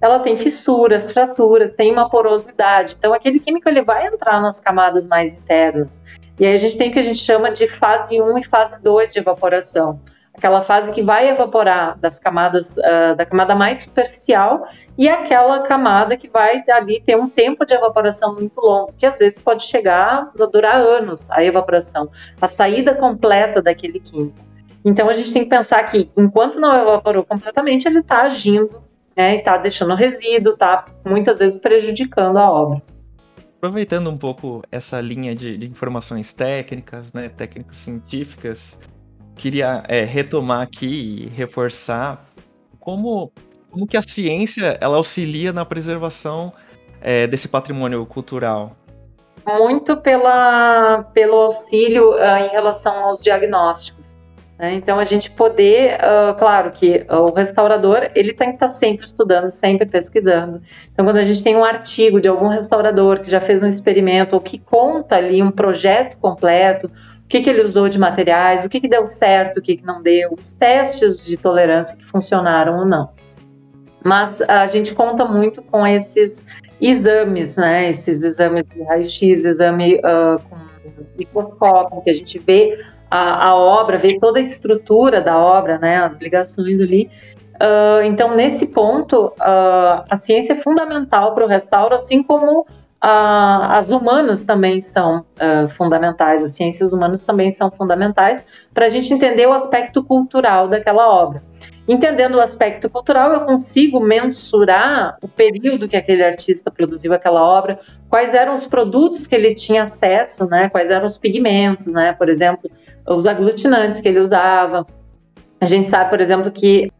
Ela tem fissuras, fraturas, tem uma porosidade. Então aquele químico ele vai entrar nas camadas mais internas. E aí a gente tem o que a gente chama de fase 1 e fase 2 de evaporação aquela fase que vai evaporar das camadas uh, da camada mais superficial e aquela camada que vai ali ter um tempo de evaporação muito longo, que às vezes pode chegar a durar anos a evaporação, a saída completa daquele químico. Então a gente tem que pensar que enquanto não evaporou completamente, ele está agindo, né, está deixando resíduo, está muitas vezes prejudicando a obra. Aproveitando um pouco essa linha de, de informações técnicas, né, técnicas científicas, queria é, retomar aqui e reforçar como, como que a ciência ela auxilia na preservação é, desse patrimônio cultural. Muito pela, pelo auxílio uh, em relação aos diagnósticos. Né? Então, a gente poder, uh, claro que o restaurador, ele tem que estar sempre estudando, sempre pesquisando. Então, quando a gente tem um artigo de algum restaurador que já fez um experimento ou que conta ali um projeto completo, o que, que ele usou de materiais, o que, que deu certo, o que, que não deu, os testes de tolerância que funcionaram ou não. Mas a gente conta muito com esses exames, né? Esses exames de raio-x, exame uh, com microscópio, que a gente vê a, a, obra, ver toda a estrutura da obra, né, as ligações ali. Uh, então, nesse ponto, uh, a ciência é fundamental para o restauro, assim como as humanas também são fundamentais, as ciências humanas também são fundamentais para a gente entender o aspecto cultural daquela obra. Entendendo o aspecto cultural, eu consigo mensurar o período que aquele artista produziu aquela obra, quais eram os produtos que ele tinha acesso, né, quais eram os pigmentos, né, por exemplo, os aglutinantes que ele usava. A gente sabe, por exemplo, que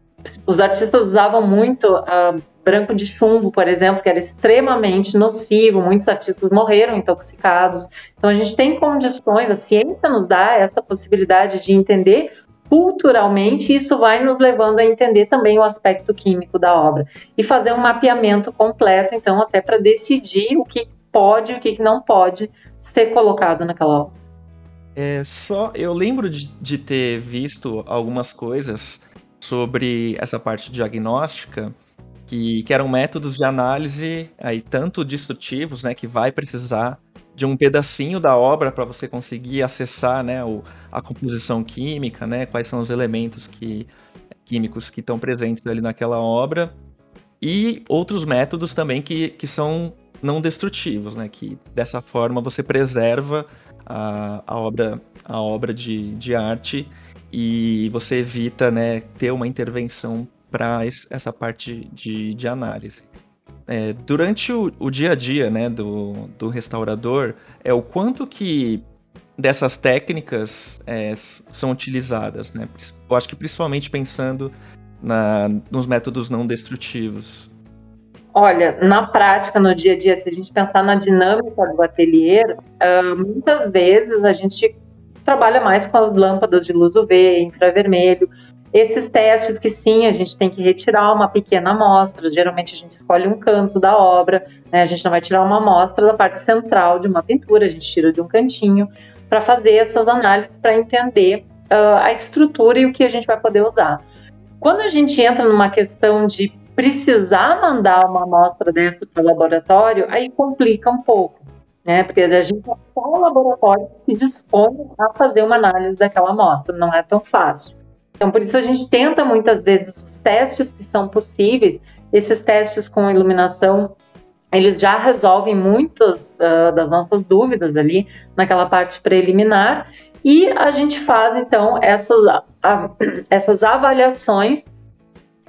os artistas usavam muito uh, branco de chumbo, por exemplo, que era extremamente nocivo. Muitos artistas morreram intoxicados. Então a gente tem condições, a ciência nos dá essa possibilidade de entender culturalmente, isso vai nos levando a entender também o aspecto químico da obra e fazer um mapeamento completo, então, até para decidir o que pode e o que não pode ser colocado naquela obra. É, só eu lembro de, de ter visto algumas coisas sobre essa parte diagnóstica que, que eram métodos de análise aí tanto destrutivos, né, que vai precisar de um pedacinho da obra para você conseguir acessar, né, o, a composição química, né, quais são os elementos que, químicos que estão presentes ali naquela obra e outros métodos também que, que são não destrutivos, né, que dessa forma você preserva a, a obra, a obra de, de arte e você evita né, ter uma intervenção para essa parte de, de análise. É, durante o, o, dia a dia né, do, do restaurador, é o quanto que dessas técnicas é, são utilizadas, né? Eu acho que principalmente pensando na, nos métodos não destrutivos. Olha, na prática, no dia a dia, se a gente pensar na dinâmica do ateliê, uh, muitas vezes a gente trabalha mais com as lâmpadas de luz UV, infravermelho. Esses testes que sim, a gente tem que retirar uma pequena amostra, geralmente a gente escolhe um canto da obra, né? a gente não vai tirar uma amostra da parte central de uma pintura, a gente tira de um cantinho para fazer essas análises para entender uh, a estrutura e o que a gente vai poder usar. Quando a gente entra numa questão de precisar mandar uma amostra dessa para o laboratório, aí complica um pouco, né? Porque a gente é só o laboratório se dispõe a fazer uma análise daquela amostra, não é tão fácil. Então, por isso a gente tenta muitas vezes os testes que são possíveis, esses testes com iluminação, eles já resolvem muitas uh, das nossas dúvidas ali naquela parte preliminar, e a gente faz então essas, uh, essas avaliações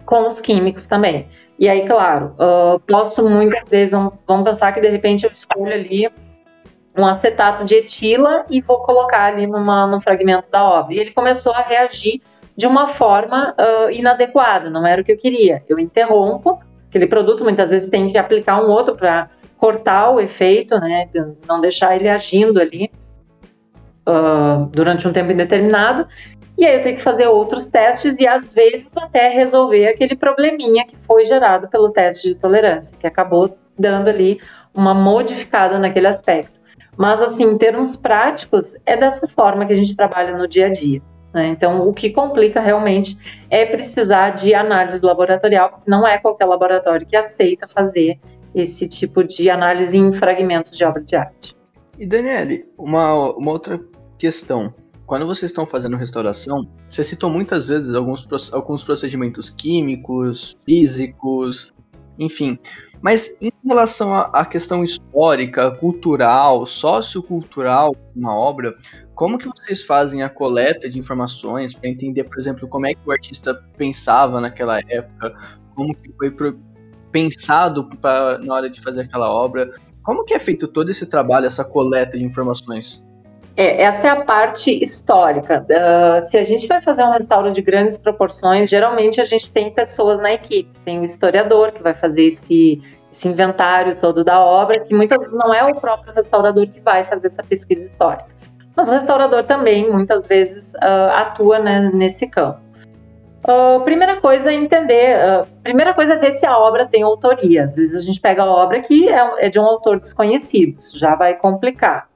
com os químicos também. E aí, claro, uh, posso muitas vezes, vamos pensar que de repente eu escolho ali um acetato de etila e vou colocar ali numa, num fragmento da obra. E ele começou a reagir de uma forma uh, inadequada, não era o que eu queria. Eu interrompo, aquele produto muitas vezes tem que aplicar um outro para cortar o efeito, né, não deixar ele agindo ali uh, durante um tempo indeterminado. E aí eu tenho que fazer outros testes e às vezes até resolver aquele probleminha que foi gerado pelo teste de tolerância, que acabou dando ali uma modificada naquele aspecto. Mas assim, em termos práticos, é dessa forma que a gente trabalha no dia a dia. Né? Então, o que complica realmente é precisar de análise laboratorial, porque não é qualquer laboratório que aceita fazer esse tipo de análise em fragmentos de obra de arte. E Daniele, uma, uma outra questão quando vocês estão fazendo restauração, você citou muitas vezes alguns, alguns procedimentos químicos, físicos, enfim. Mas em relação à questão histórica, cultural, sociocultural uma obra, como que vocês fazem a coleta de informações para entender, por exemplo, como é que o artista pensava naquela época, como que foi pensado pra, na hora de fazer aquela obra? Como que é feito todo esse trabalho, essa coleta de informações? É, essa é a parte histórica. Uh, se a gente vai fazer um restauro de grandes proporções, geralmente a gente tem pessoas na equipe. Tem o historiador que vai fazer esse, esse inventário todo da obra, que muitas não é o próprio restaurador que vai fazer essa pesquisa histórica. Mas o restaurador também, muitas vezes, uh, atua né, nesse campo. Uh, primeira coisa é entender, uh, primeira coisa é ver se a obra tem autoria. Às vezes a gente pega a obra que é, é de um autor desconhecido, isso já vai complicar.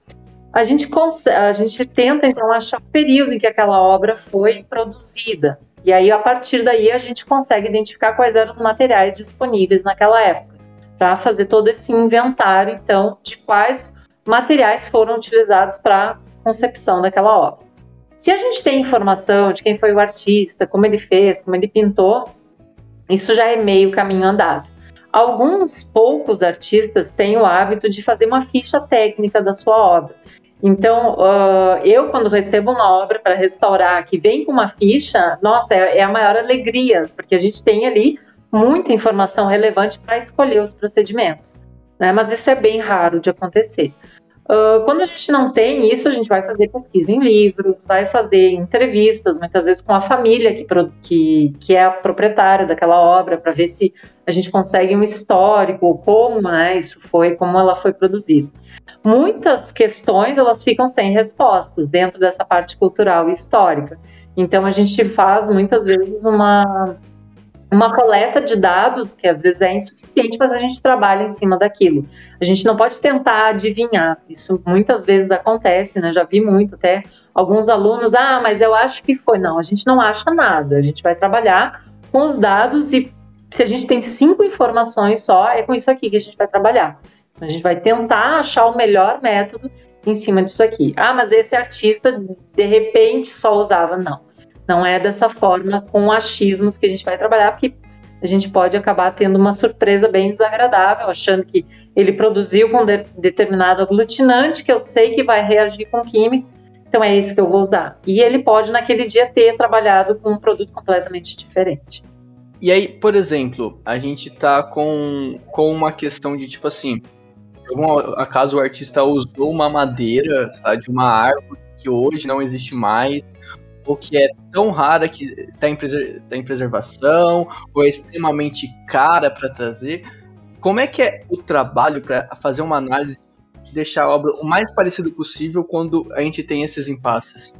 A gente, a gente tenta então achar o período em que aquela obra foi produzida. E aí, a partir daí, a gente consegue identificar quais eram os materiais disponíveis naquela época, para fazer todo esse inventário, então, de quais materiais foram utilizados para concepção daquela obra. Se a gente tem informação de quem foi o artista, como ele fez, como ele pintou, isso já é meio caminho andado. Alguns poucos artistas têm o hábito de fazer uma ficha técnica da sua obra. Então, uh, eu, quando recebo uma obra para restaurar que vem com uma ficha, nossa, é, é, a maior alegria, porque a gente tem ali muita informação relevante para escolher os procedimentos. Né? Mas isso é bem raro de acontecer. Uh, quando a gente não tem isso, a gente vai fazer pesquisa em livros, vai fazer entrevistas, muitas vezes com a família que, que, que é a proprietária daquela obra, para ver se a gente consegue um histórico, como né, isso foi, como ela foi produzida. Muitas questões elas ficam sem respostas dentro dessa parte cultural e histórica. Então a gente faz muitas vezes uma uma coleta de dados que às vezes é insuficiente, mas a gente trabalha em cima daquilo. A gente não pode tentar adivinhar. Isso muitas vezes acontece, né? Já vi muito até alguns alunos, ah, mas eu acho que foi. Não, a gente não acha nada. A gente vai trabalhar com os dados e se a gente tem cinco informações só, é com isso aqui que a gente vai trabalhar. A gente vai tentar achar o melhor método em cima disso aqui. Ah, mas esse artista de repente só usava. Não não é dessa forma, com achismos que a gente vai trabalhar, porque a gente pode acabar tendo uma surpresa bem desagradável, achando que ele produziu com de determinado aglutinante, que eu sei que vai reagir com químico, então é esse que eu vou usar. E ele pode, naquele dia, ter trabalhado com um produto completamente diferente. E aí, por exemplo, a gente tá com, com uma questão de tipo assim, algum acaso o artista usou uma madeira, de uma árvore que hoje não existe mais, ou que é tão rara que está em, preser tá em preservação, ou é extremamente cara para trazer. Como é que é o trabalho para fazer uma análise de deixar a obra o mais parecido possível quando a gente tem esses impasses?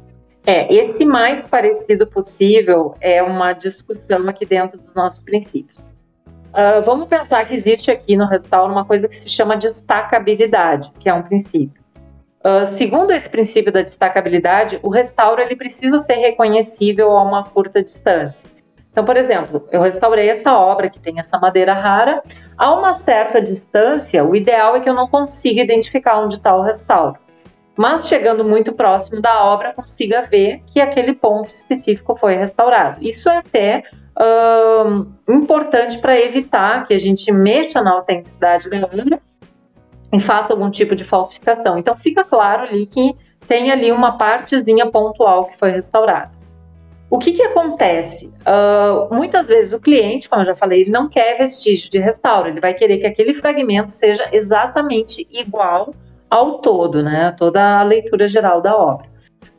É, esse mais parecido possível é uma discussão aqui dentro dos nossos princípios. Uh, vamos pensar que existe aqui no restauro uma coisa que se chama destacabilidade, que é um princípio. Uh, segundo esse princípio da destacabilidade, o restauro ele precisa ser reconhecível a uma curta distância. Então, por exemplo, eu restaurei essa obra que tem essa madeira rara. A uma certa distância, o ideal é que eu não consiga identificar onde está o restauro. Mas chegando muito próximo da obra, consiga ver que aquele ponto específico foi restaurado. Isso é até uh, importante para evitar que a gente mexa na autenticidade da obra e faça algum tipo de falsificação. Então fica claro ali que tem ali uma partezinha pontual que foi restaurada. O que, que acontece? Uh, muitas vezes o cliente, como eu já falei, não quer vestígio de restauro, ele vai querer que aquele fragmento seja exatamente igual ao todo, né? Toda a leitura geral da obra.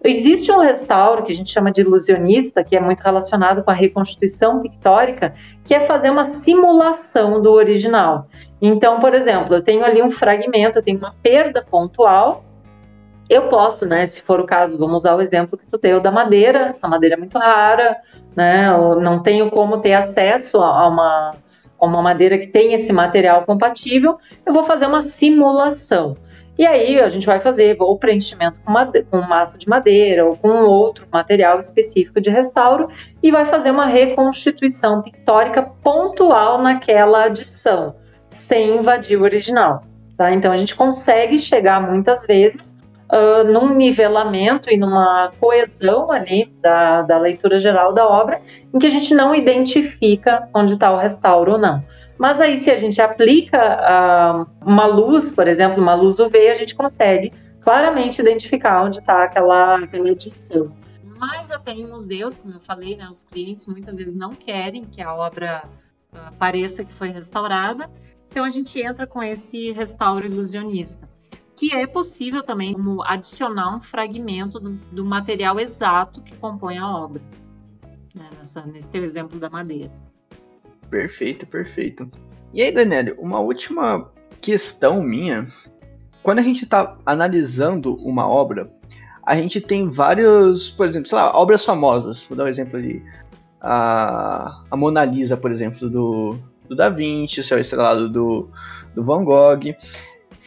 Existe um restauro que a gente chama de ilusionista, que é muito relacionado com a reconstituição pictórica, que é fazer uma simulação do original. Então, por exemplo, eu tenho ali um fragmento, eu tenho uma perda pontual, eu posso, né, se for o caso, vamos usar o exemplo que tu deu da madeira, essa madeira é muito rara, né, eu não tenho como ter acesso a uma, a uma madeira que tem esse material compatível, eu vou fazer uma simulação. E aí a gente vai fazer ou preenchimento com, com massa de madeira ou com outro material específico de restauro e vai fazer uma reconstituição pictórica pontual naquela adição, sem invadir o original. Tá? Então a gente consegue chegar muitas vezes uh, num nivelamento e numa coesão ali da, da leitura geral da obra, em que a gente não identifica onde está o restauro ou não. Mas aí, se a gente aplica uh, uma luz, por exemplo, uma luz UV, a gente consegue claramente identificar onde está aquela, aquela edição. Mas até em museus, como eu falei, né, os clientes muitas vezes não querem que a obra uh, pareça que foi restaurada, então a gente entra com esse restauro ilusionista. Que é possível também como adicionar um fragmento do, do material exato que compõe a obra. Né, nessa, nesse teu exemplo da madeira. Perfeito, perfeito. E aí, Daniel, uma última questão minha. Quando a gente está analisando uma obra, a gente tem vários, por exemplo, sei lá, obras famosas. Vou dar um exemplo ali. A, a Mona Lisa, por exemplo, do, do Da Vinci, o Céu Estrelado do, do Van Gogh.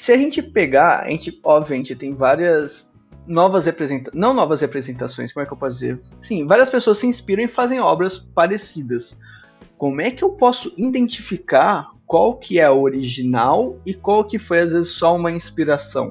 Se a gente pegar, a gente, obviamente, tem várias novas representações, não novas representações, como é que eu posso dizer? Sim, várias pessoas se inspiram e fazem obras parecidas. Como é que eu posso identificar qual que é a original e qual que foi às vezes só uma inspiração?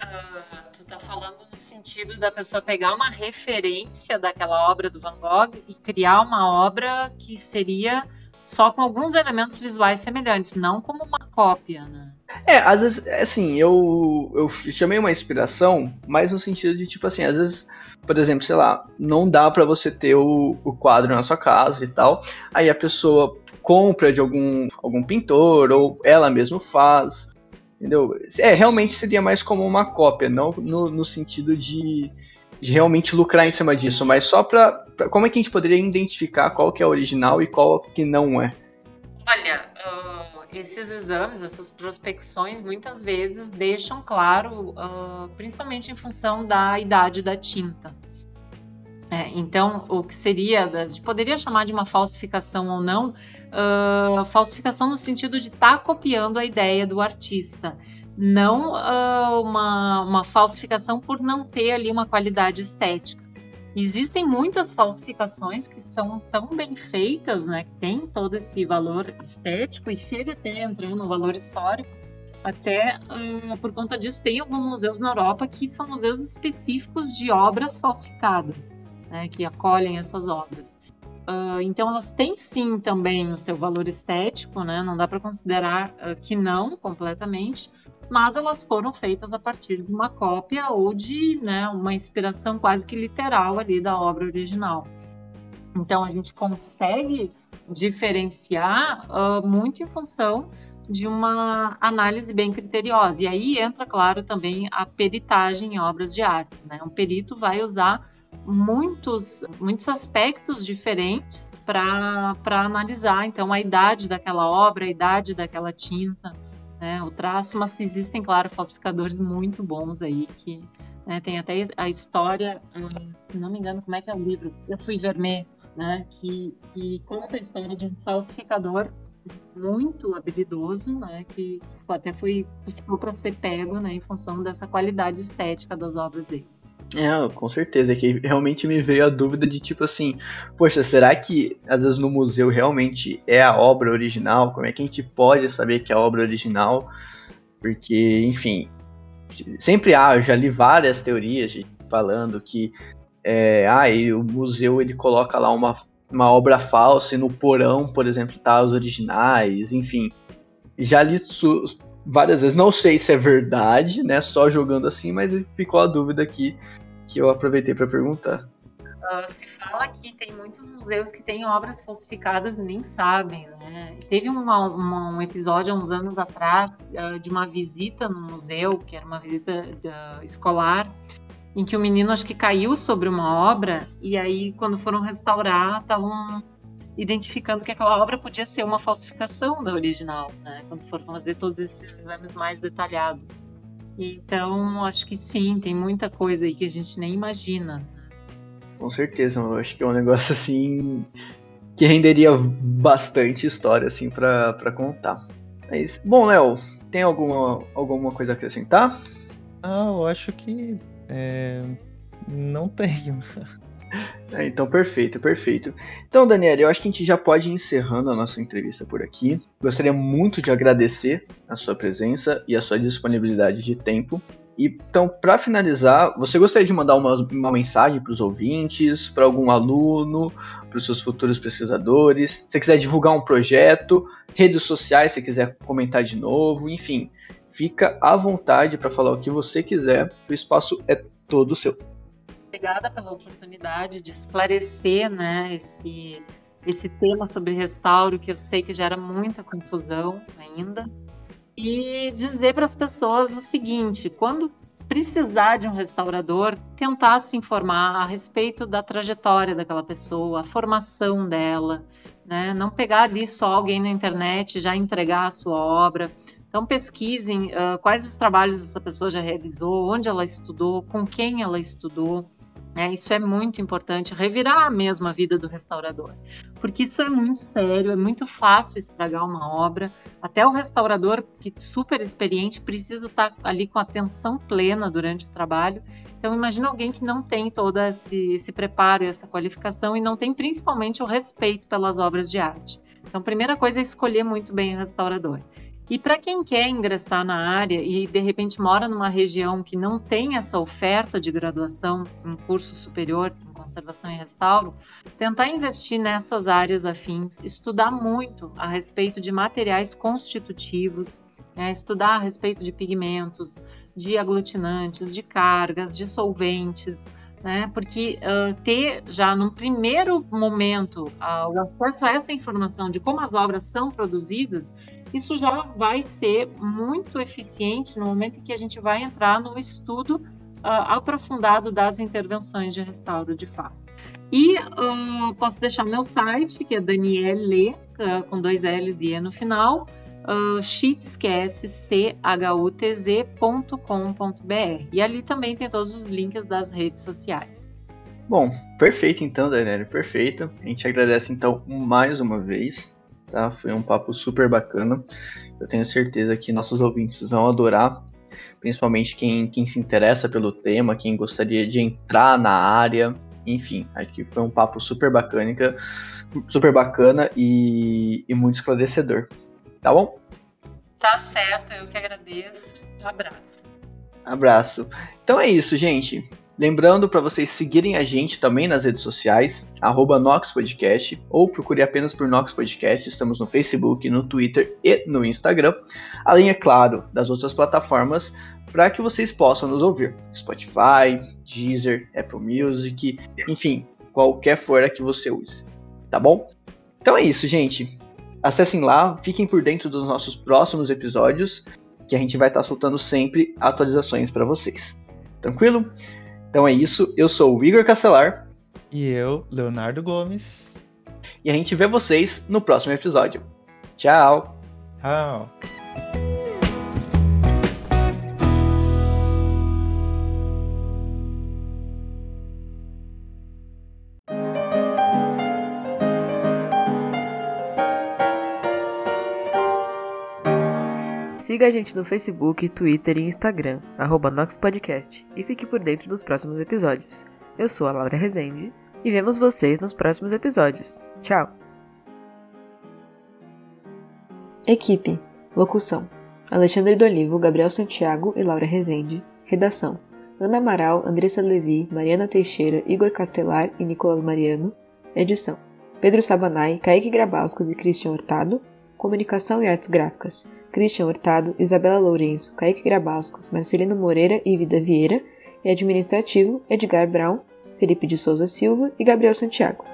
Uh, tu tá falando no sentido da pessoa pegar uma referência daquela obra do Van Gogh e criar uma obra que seria só com alguns elementos visuais semelhantes, não como uma cópia, né? É, às vezes, assim, eu, eu chamei uma inspiração, mas no sentido de, tipo assim, às vezes, por exemplo, sei lá, não dá para você ter o, o quadro na sua casa e tal, aí a pessoa compra de algum, algum pintor, ou ela mesma faz, entendeu? É, realmente seria mais como uma cópia, não no, no sentido de, de realmente lucrar em cima disso, mas só pra, pra, Como é que a gente poderia identificar qual que é original e qual que não é? Olha, esses exames, essas prospecções, muitas vezes deixam claro, uh, principalmente em função da idade da tinta. É, então, o que seria, a gente poderia chamar de uma falsificação ou não, uh, falsificação no sentido de estar tá copiando a ideia do artista não uh, uma, uma falsificação por não ter ali uma qualidade estética. Existem muitas falsificações que são tão bem feitas, né, que tem todo esse valor estético e chega até entrar no valor histórico. Até uh, por conta disso, tem alguns museus na Europa que são museus específicos de obras falsificadas, né, que acolhem essas obras. Uh, então elas têm sim também o seu valor estético, né? Não dá para considerar uh, que não completamente, mas elas foram feitas a partir de uma cópia ou de né, uma inspiração quase que literal ali da obra original. Então a gente consegue diferenciar uh, muito em função de uma análise bem criteriosa. E aí entra, claro, também a peritagem em obras de artes. Né? Um perito vai usar muitos, muitos aspectos diferentes para analisar, então, a idade daquela obra, a idade daquela tinta, né, o traço, mas existem, claro, falsificadores muito bons aí que né, tem até a história, hum, se não me engano, como é que é o livro? Eu fui vermelho, né, que, que conta a história de um falsificador muito habilidoso, né, que até foi para ser pego, né, em função dessa qualidade estética das obras dele. É, com certeza, é que realmente me veio a dúvida de tipo assim, poxa, será que às vezes no museu realmente é a obra original? Como é que a gente pode saber que é a obra original? Porque, enfim, sempre há, eu já li várias teorias falando que é, ah, o museu ele coloca lá uma, uma obra falsa e no porão, por exemplo, tá os originais, enfim. Já li várias vezes, não sei se é verdade, né, só jogando assim, mas ficou a dúvida aqui que eu aproveitei para perguntar. Uh, se fala que tem muitos museus que têm obras falsificadas e nem sabem, né? Teve uma, uma, um episódio há uns anos atrás uh, de uma visita no museu, que era uma visita uh, escolar, em que o menino acho que caiu sobre uma obra e aí quando foram restaurar estavam identificando que aquela obra podia ser uma falsificação da original, né? Quando foram fazer todos esses exames mais detalhados. Então, acho que sim, tem muita coisa aí que a gente nem imagina. Com certeza, eu acho que é um negócio assim que renderia bastante história assim para contar. Mas, bom, Léo, tem alguma, alguma coisa a acrescentar? Ah, eu acho que é, não tenho. É, então, perfeito, perfeito. Então, Daniela, eu acho que a gente já pode ir encerrando a nossa entrevista por aqui. Gostaria muito de agradecer a sua presença e a sua disponibilidade de tempo. Então, para finalizar, você gostaria de mandar uma, uma mensagem para os ouvintes, para algum aluno, para os seus futuros pesquisadores? Se quiser divulgar um projeto, redes sociais, se quiser comentar de novo, enfim, fica à vontade para falar o que você quiser, o espaço é todo seu obrigada pela oportunidade de esclarecer né, esse, esse tema sobre restauro, que eu sei que gera muita confusão ainda. e dizer para as pessoas o seguinte: quando precisar de um restaurador, tentar se informar a respeito da trajetória daquela pessoa, a formação dela, né? Não pegar ali só alguém na internet e já entregar a sua obra. Então pesquisem uh, quais os trabalhos essa pessoa já realizou, onde ela estudou, com quem ela estudou, é, isso é muito importante, revirar mesmo a vida do restaurador, porque isso é muito sério, é muito fácil estragar uma obra. Até o restaurador, que super experiente, precisa estar ali com atenção plena durante o trabalho. Então, imagina alguém que não tem todo esse, esse preparo e essa qualificação e não tem principalmente o respeito pelas obras de arte. Então, a primeira coisa é escolher muito bem o restaurador. E para quem quer ingressar na área e de repente mora numa região que não tem essa oferta de graduação em curso superior em conservação e restauro, tentar investir nessas áreas afins, estudar muito a respeito de materiais constitutivos, né, estudar a respeito de pigmentos, de aglutinantes, de cargas, de solventes, né? Porque uh, ter já num primeiro momento uh, o acesso a essa informação de como as obras são produzidas, isso já vai ser muito eficiente no momento em que a gente vai entrar no estudo uh, aprofundado das intervenções de restauro de fato. E posso deixar meu site, que é Daniele, com dois L's e E no final, uh. E ali também tem todos os links das redes sociais. Bom, perfeito então, Daniela, perfeito. A gente agradece então mais uma vez, tá? Foi um papo super bacana. Eu tenho certeza que nossos ouvintes vão adorar, principalmente quem, quem se interessa pelo tema, quem gostaria de entrar na área. Enfim, acho que foi um papo super bacana, super bacana e, e muito esclarecedor. Tá bom? Tá certo, eu que agradeço. Um abraço. Abraço. Então é isso, gente. Lembrando para vocês seguirem a gente também nas redes sociais, arroba Nox Podcast, ou procure apenas por Nox Podcast. Estamos no Facebook, no Twitter e no Instagram. Além, é claro, das outras plataformas para que vocês possam nos ouvir. Spotify, Deezer, Apple Music, enfim, qualquer for a que você use. Tá bom? Então é isso, gente. Acessem lá, fiquem por dentro dos nossos próximos episódios, que a gente vai estar soltando sempre atualizações para vocês. Tranquilo? Então é isso, eu sou o Igor Castelar. E eu, Leonardo Gomes. E a gente vê vocês no próximo episódio. Tchau! Tchau! Siga a gente no Facebook, Twitter e Instagram, arroba NoxPodcast, e fique por dentro dos próximos episódios. Eu sou a Laura Rezende e vemos vocês nos próximos episódios. Tchau! Equipe Locução Alexandre do Gabriel Santiago e Laura Rezende Redação Ana Amaral, Andressa Levi, Mariana Teixeira, Igor Castelar e Nicolas Mariano Edição Pedro Sabanai, Kaique Grabauskas e Christian Hurtado Comunicação e Artes Gráficas Christian Hurtado, Isabela Lourenço, Kaique Grabauskas, Marcelino Moreira e Vida Vieira, e administrativo Edgar Brown, Felipe de Souza Silva e Gabriel Santiago.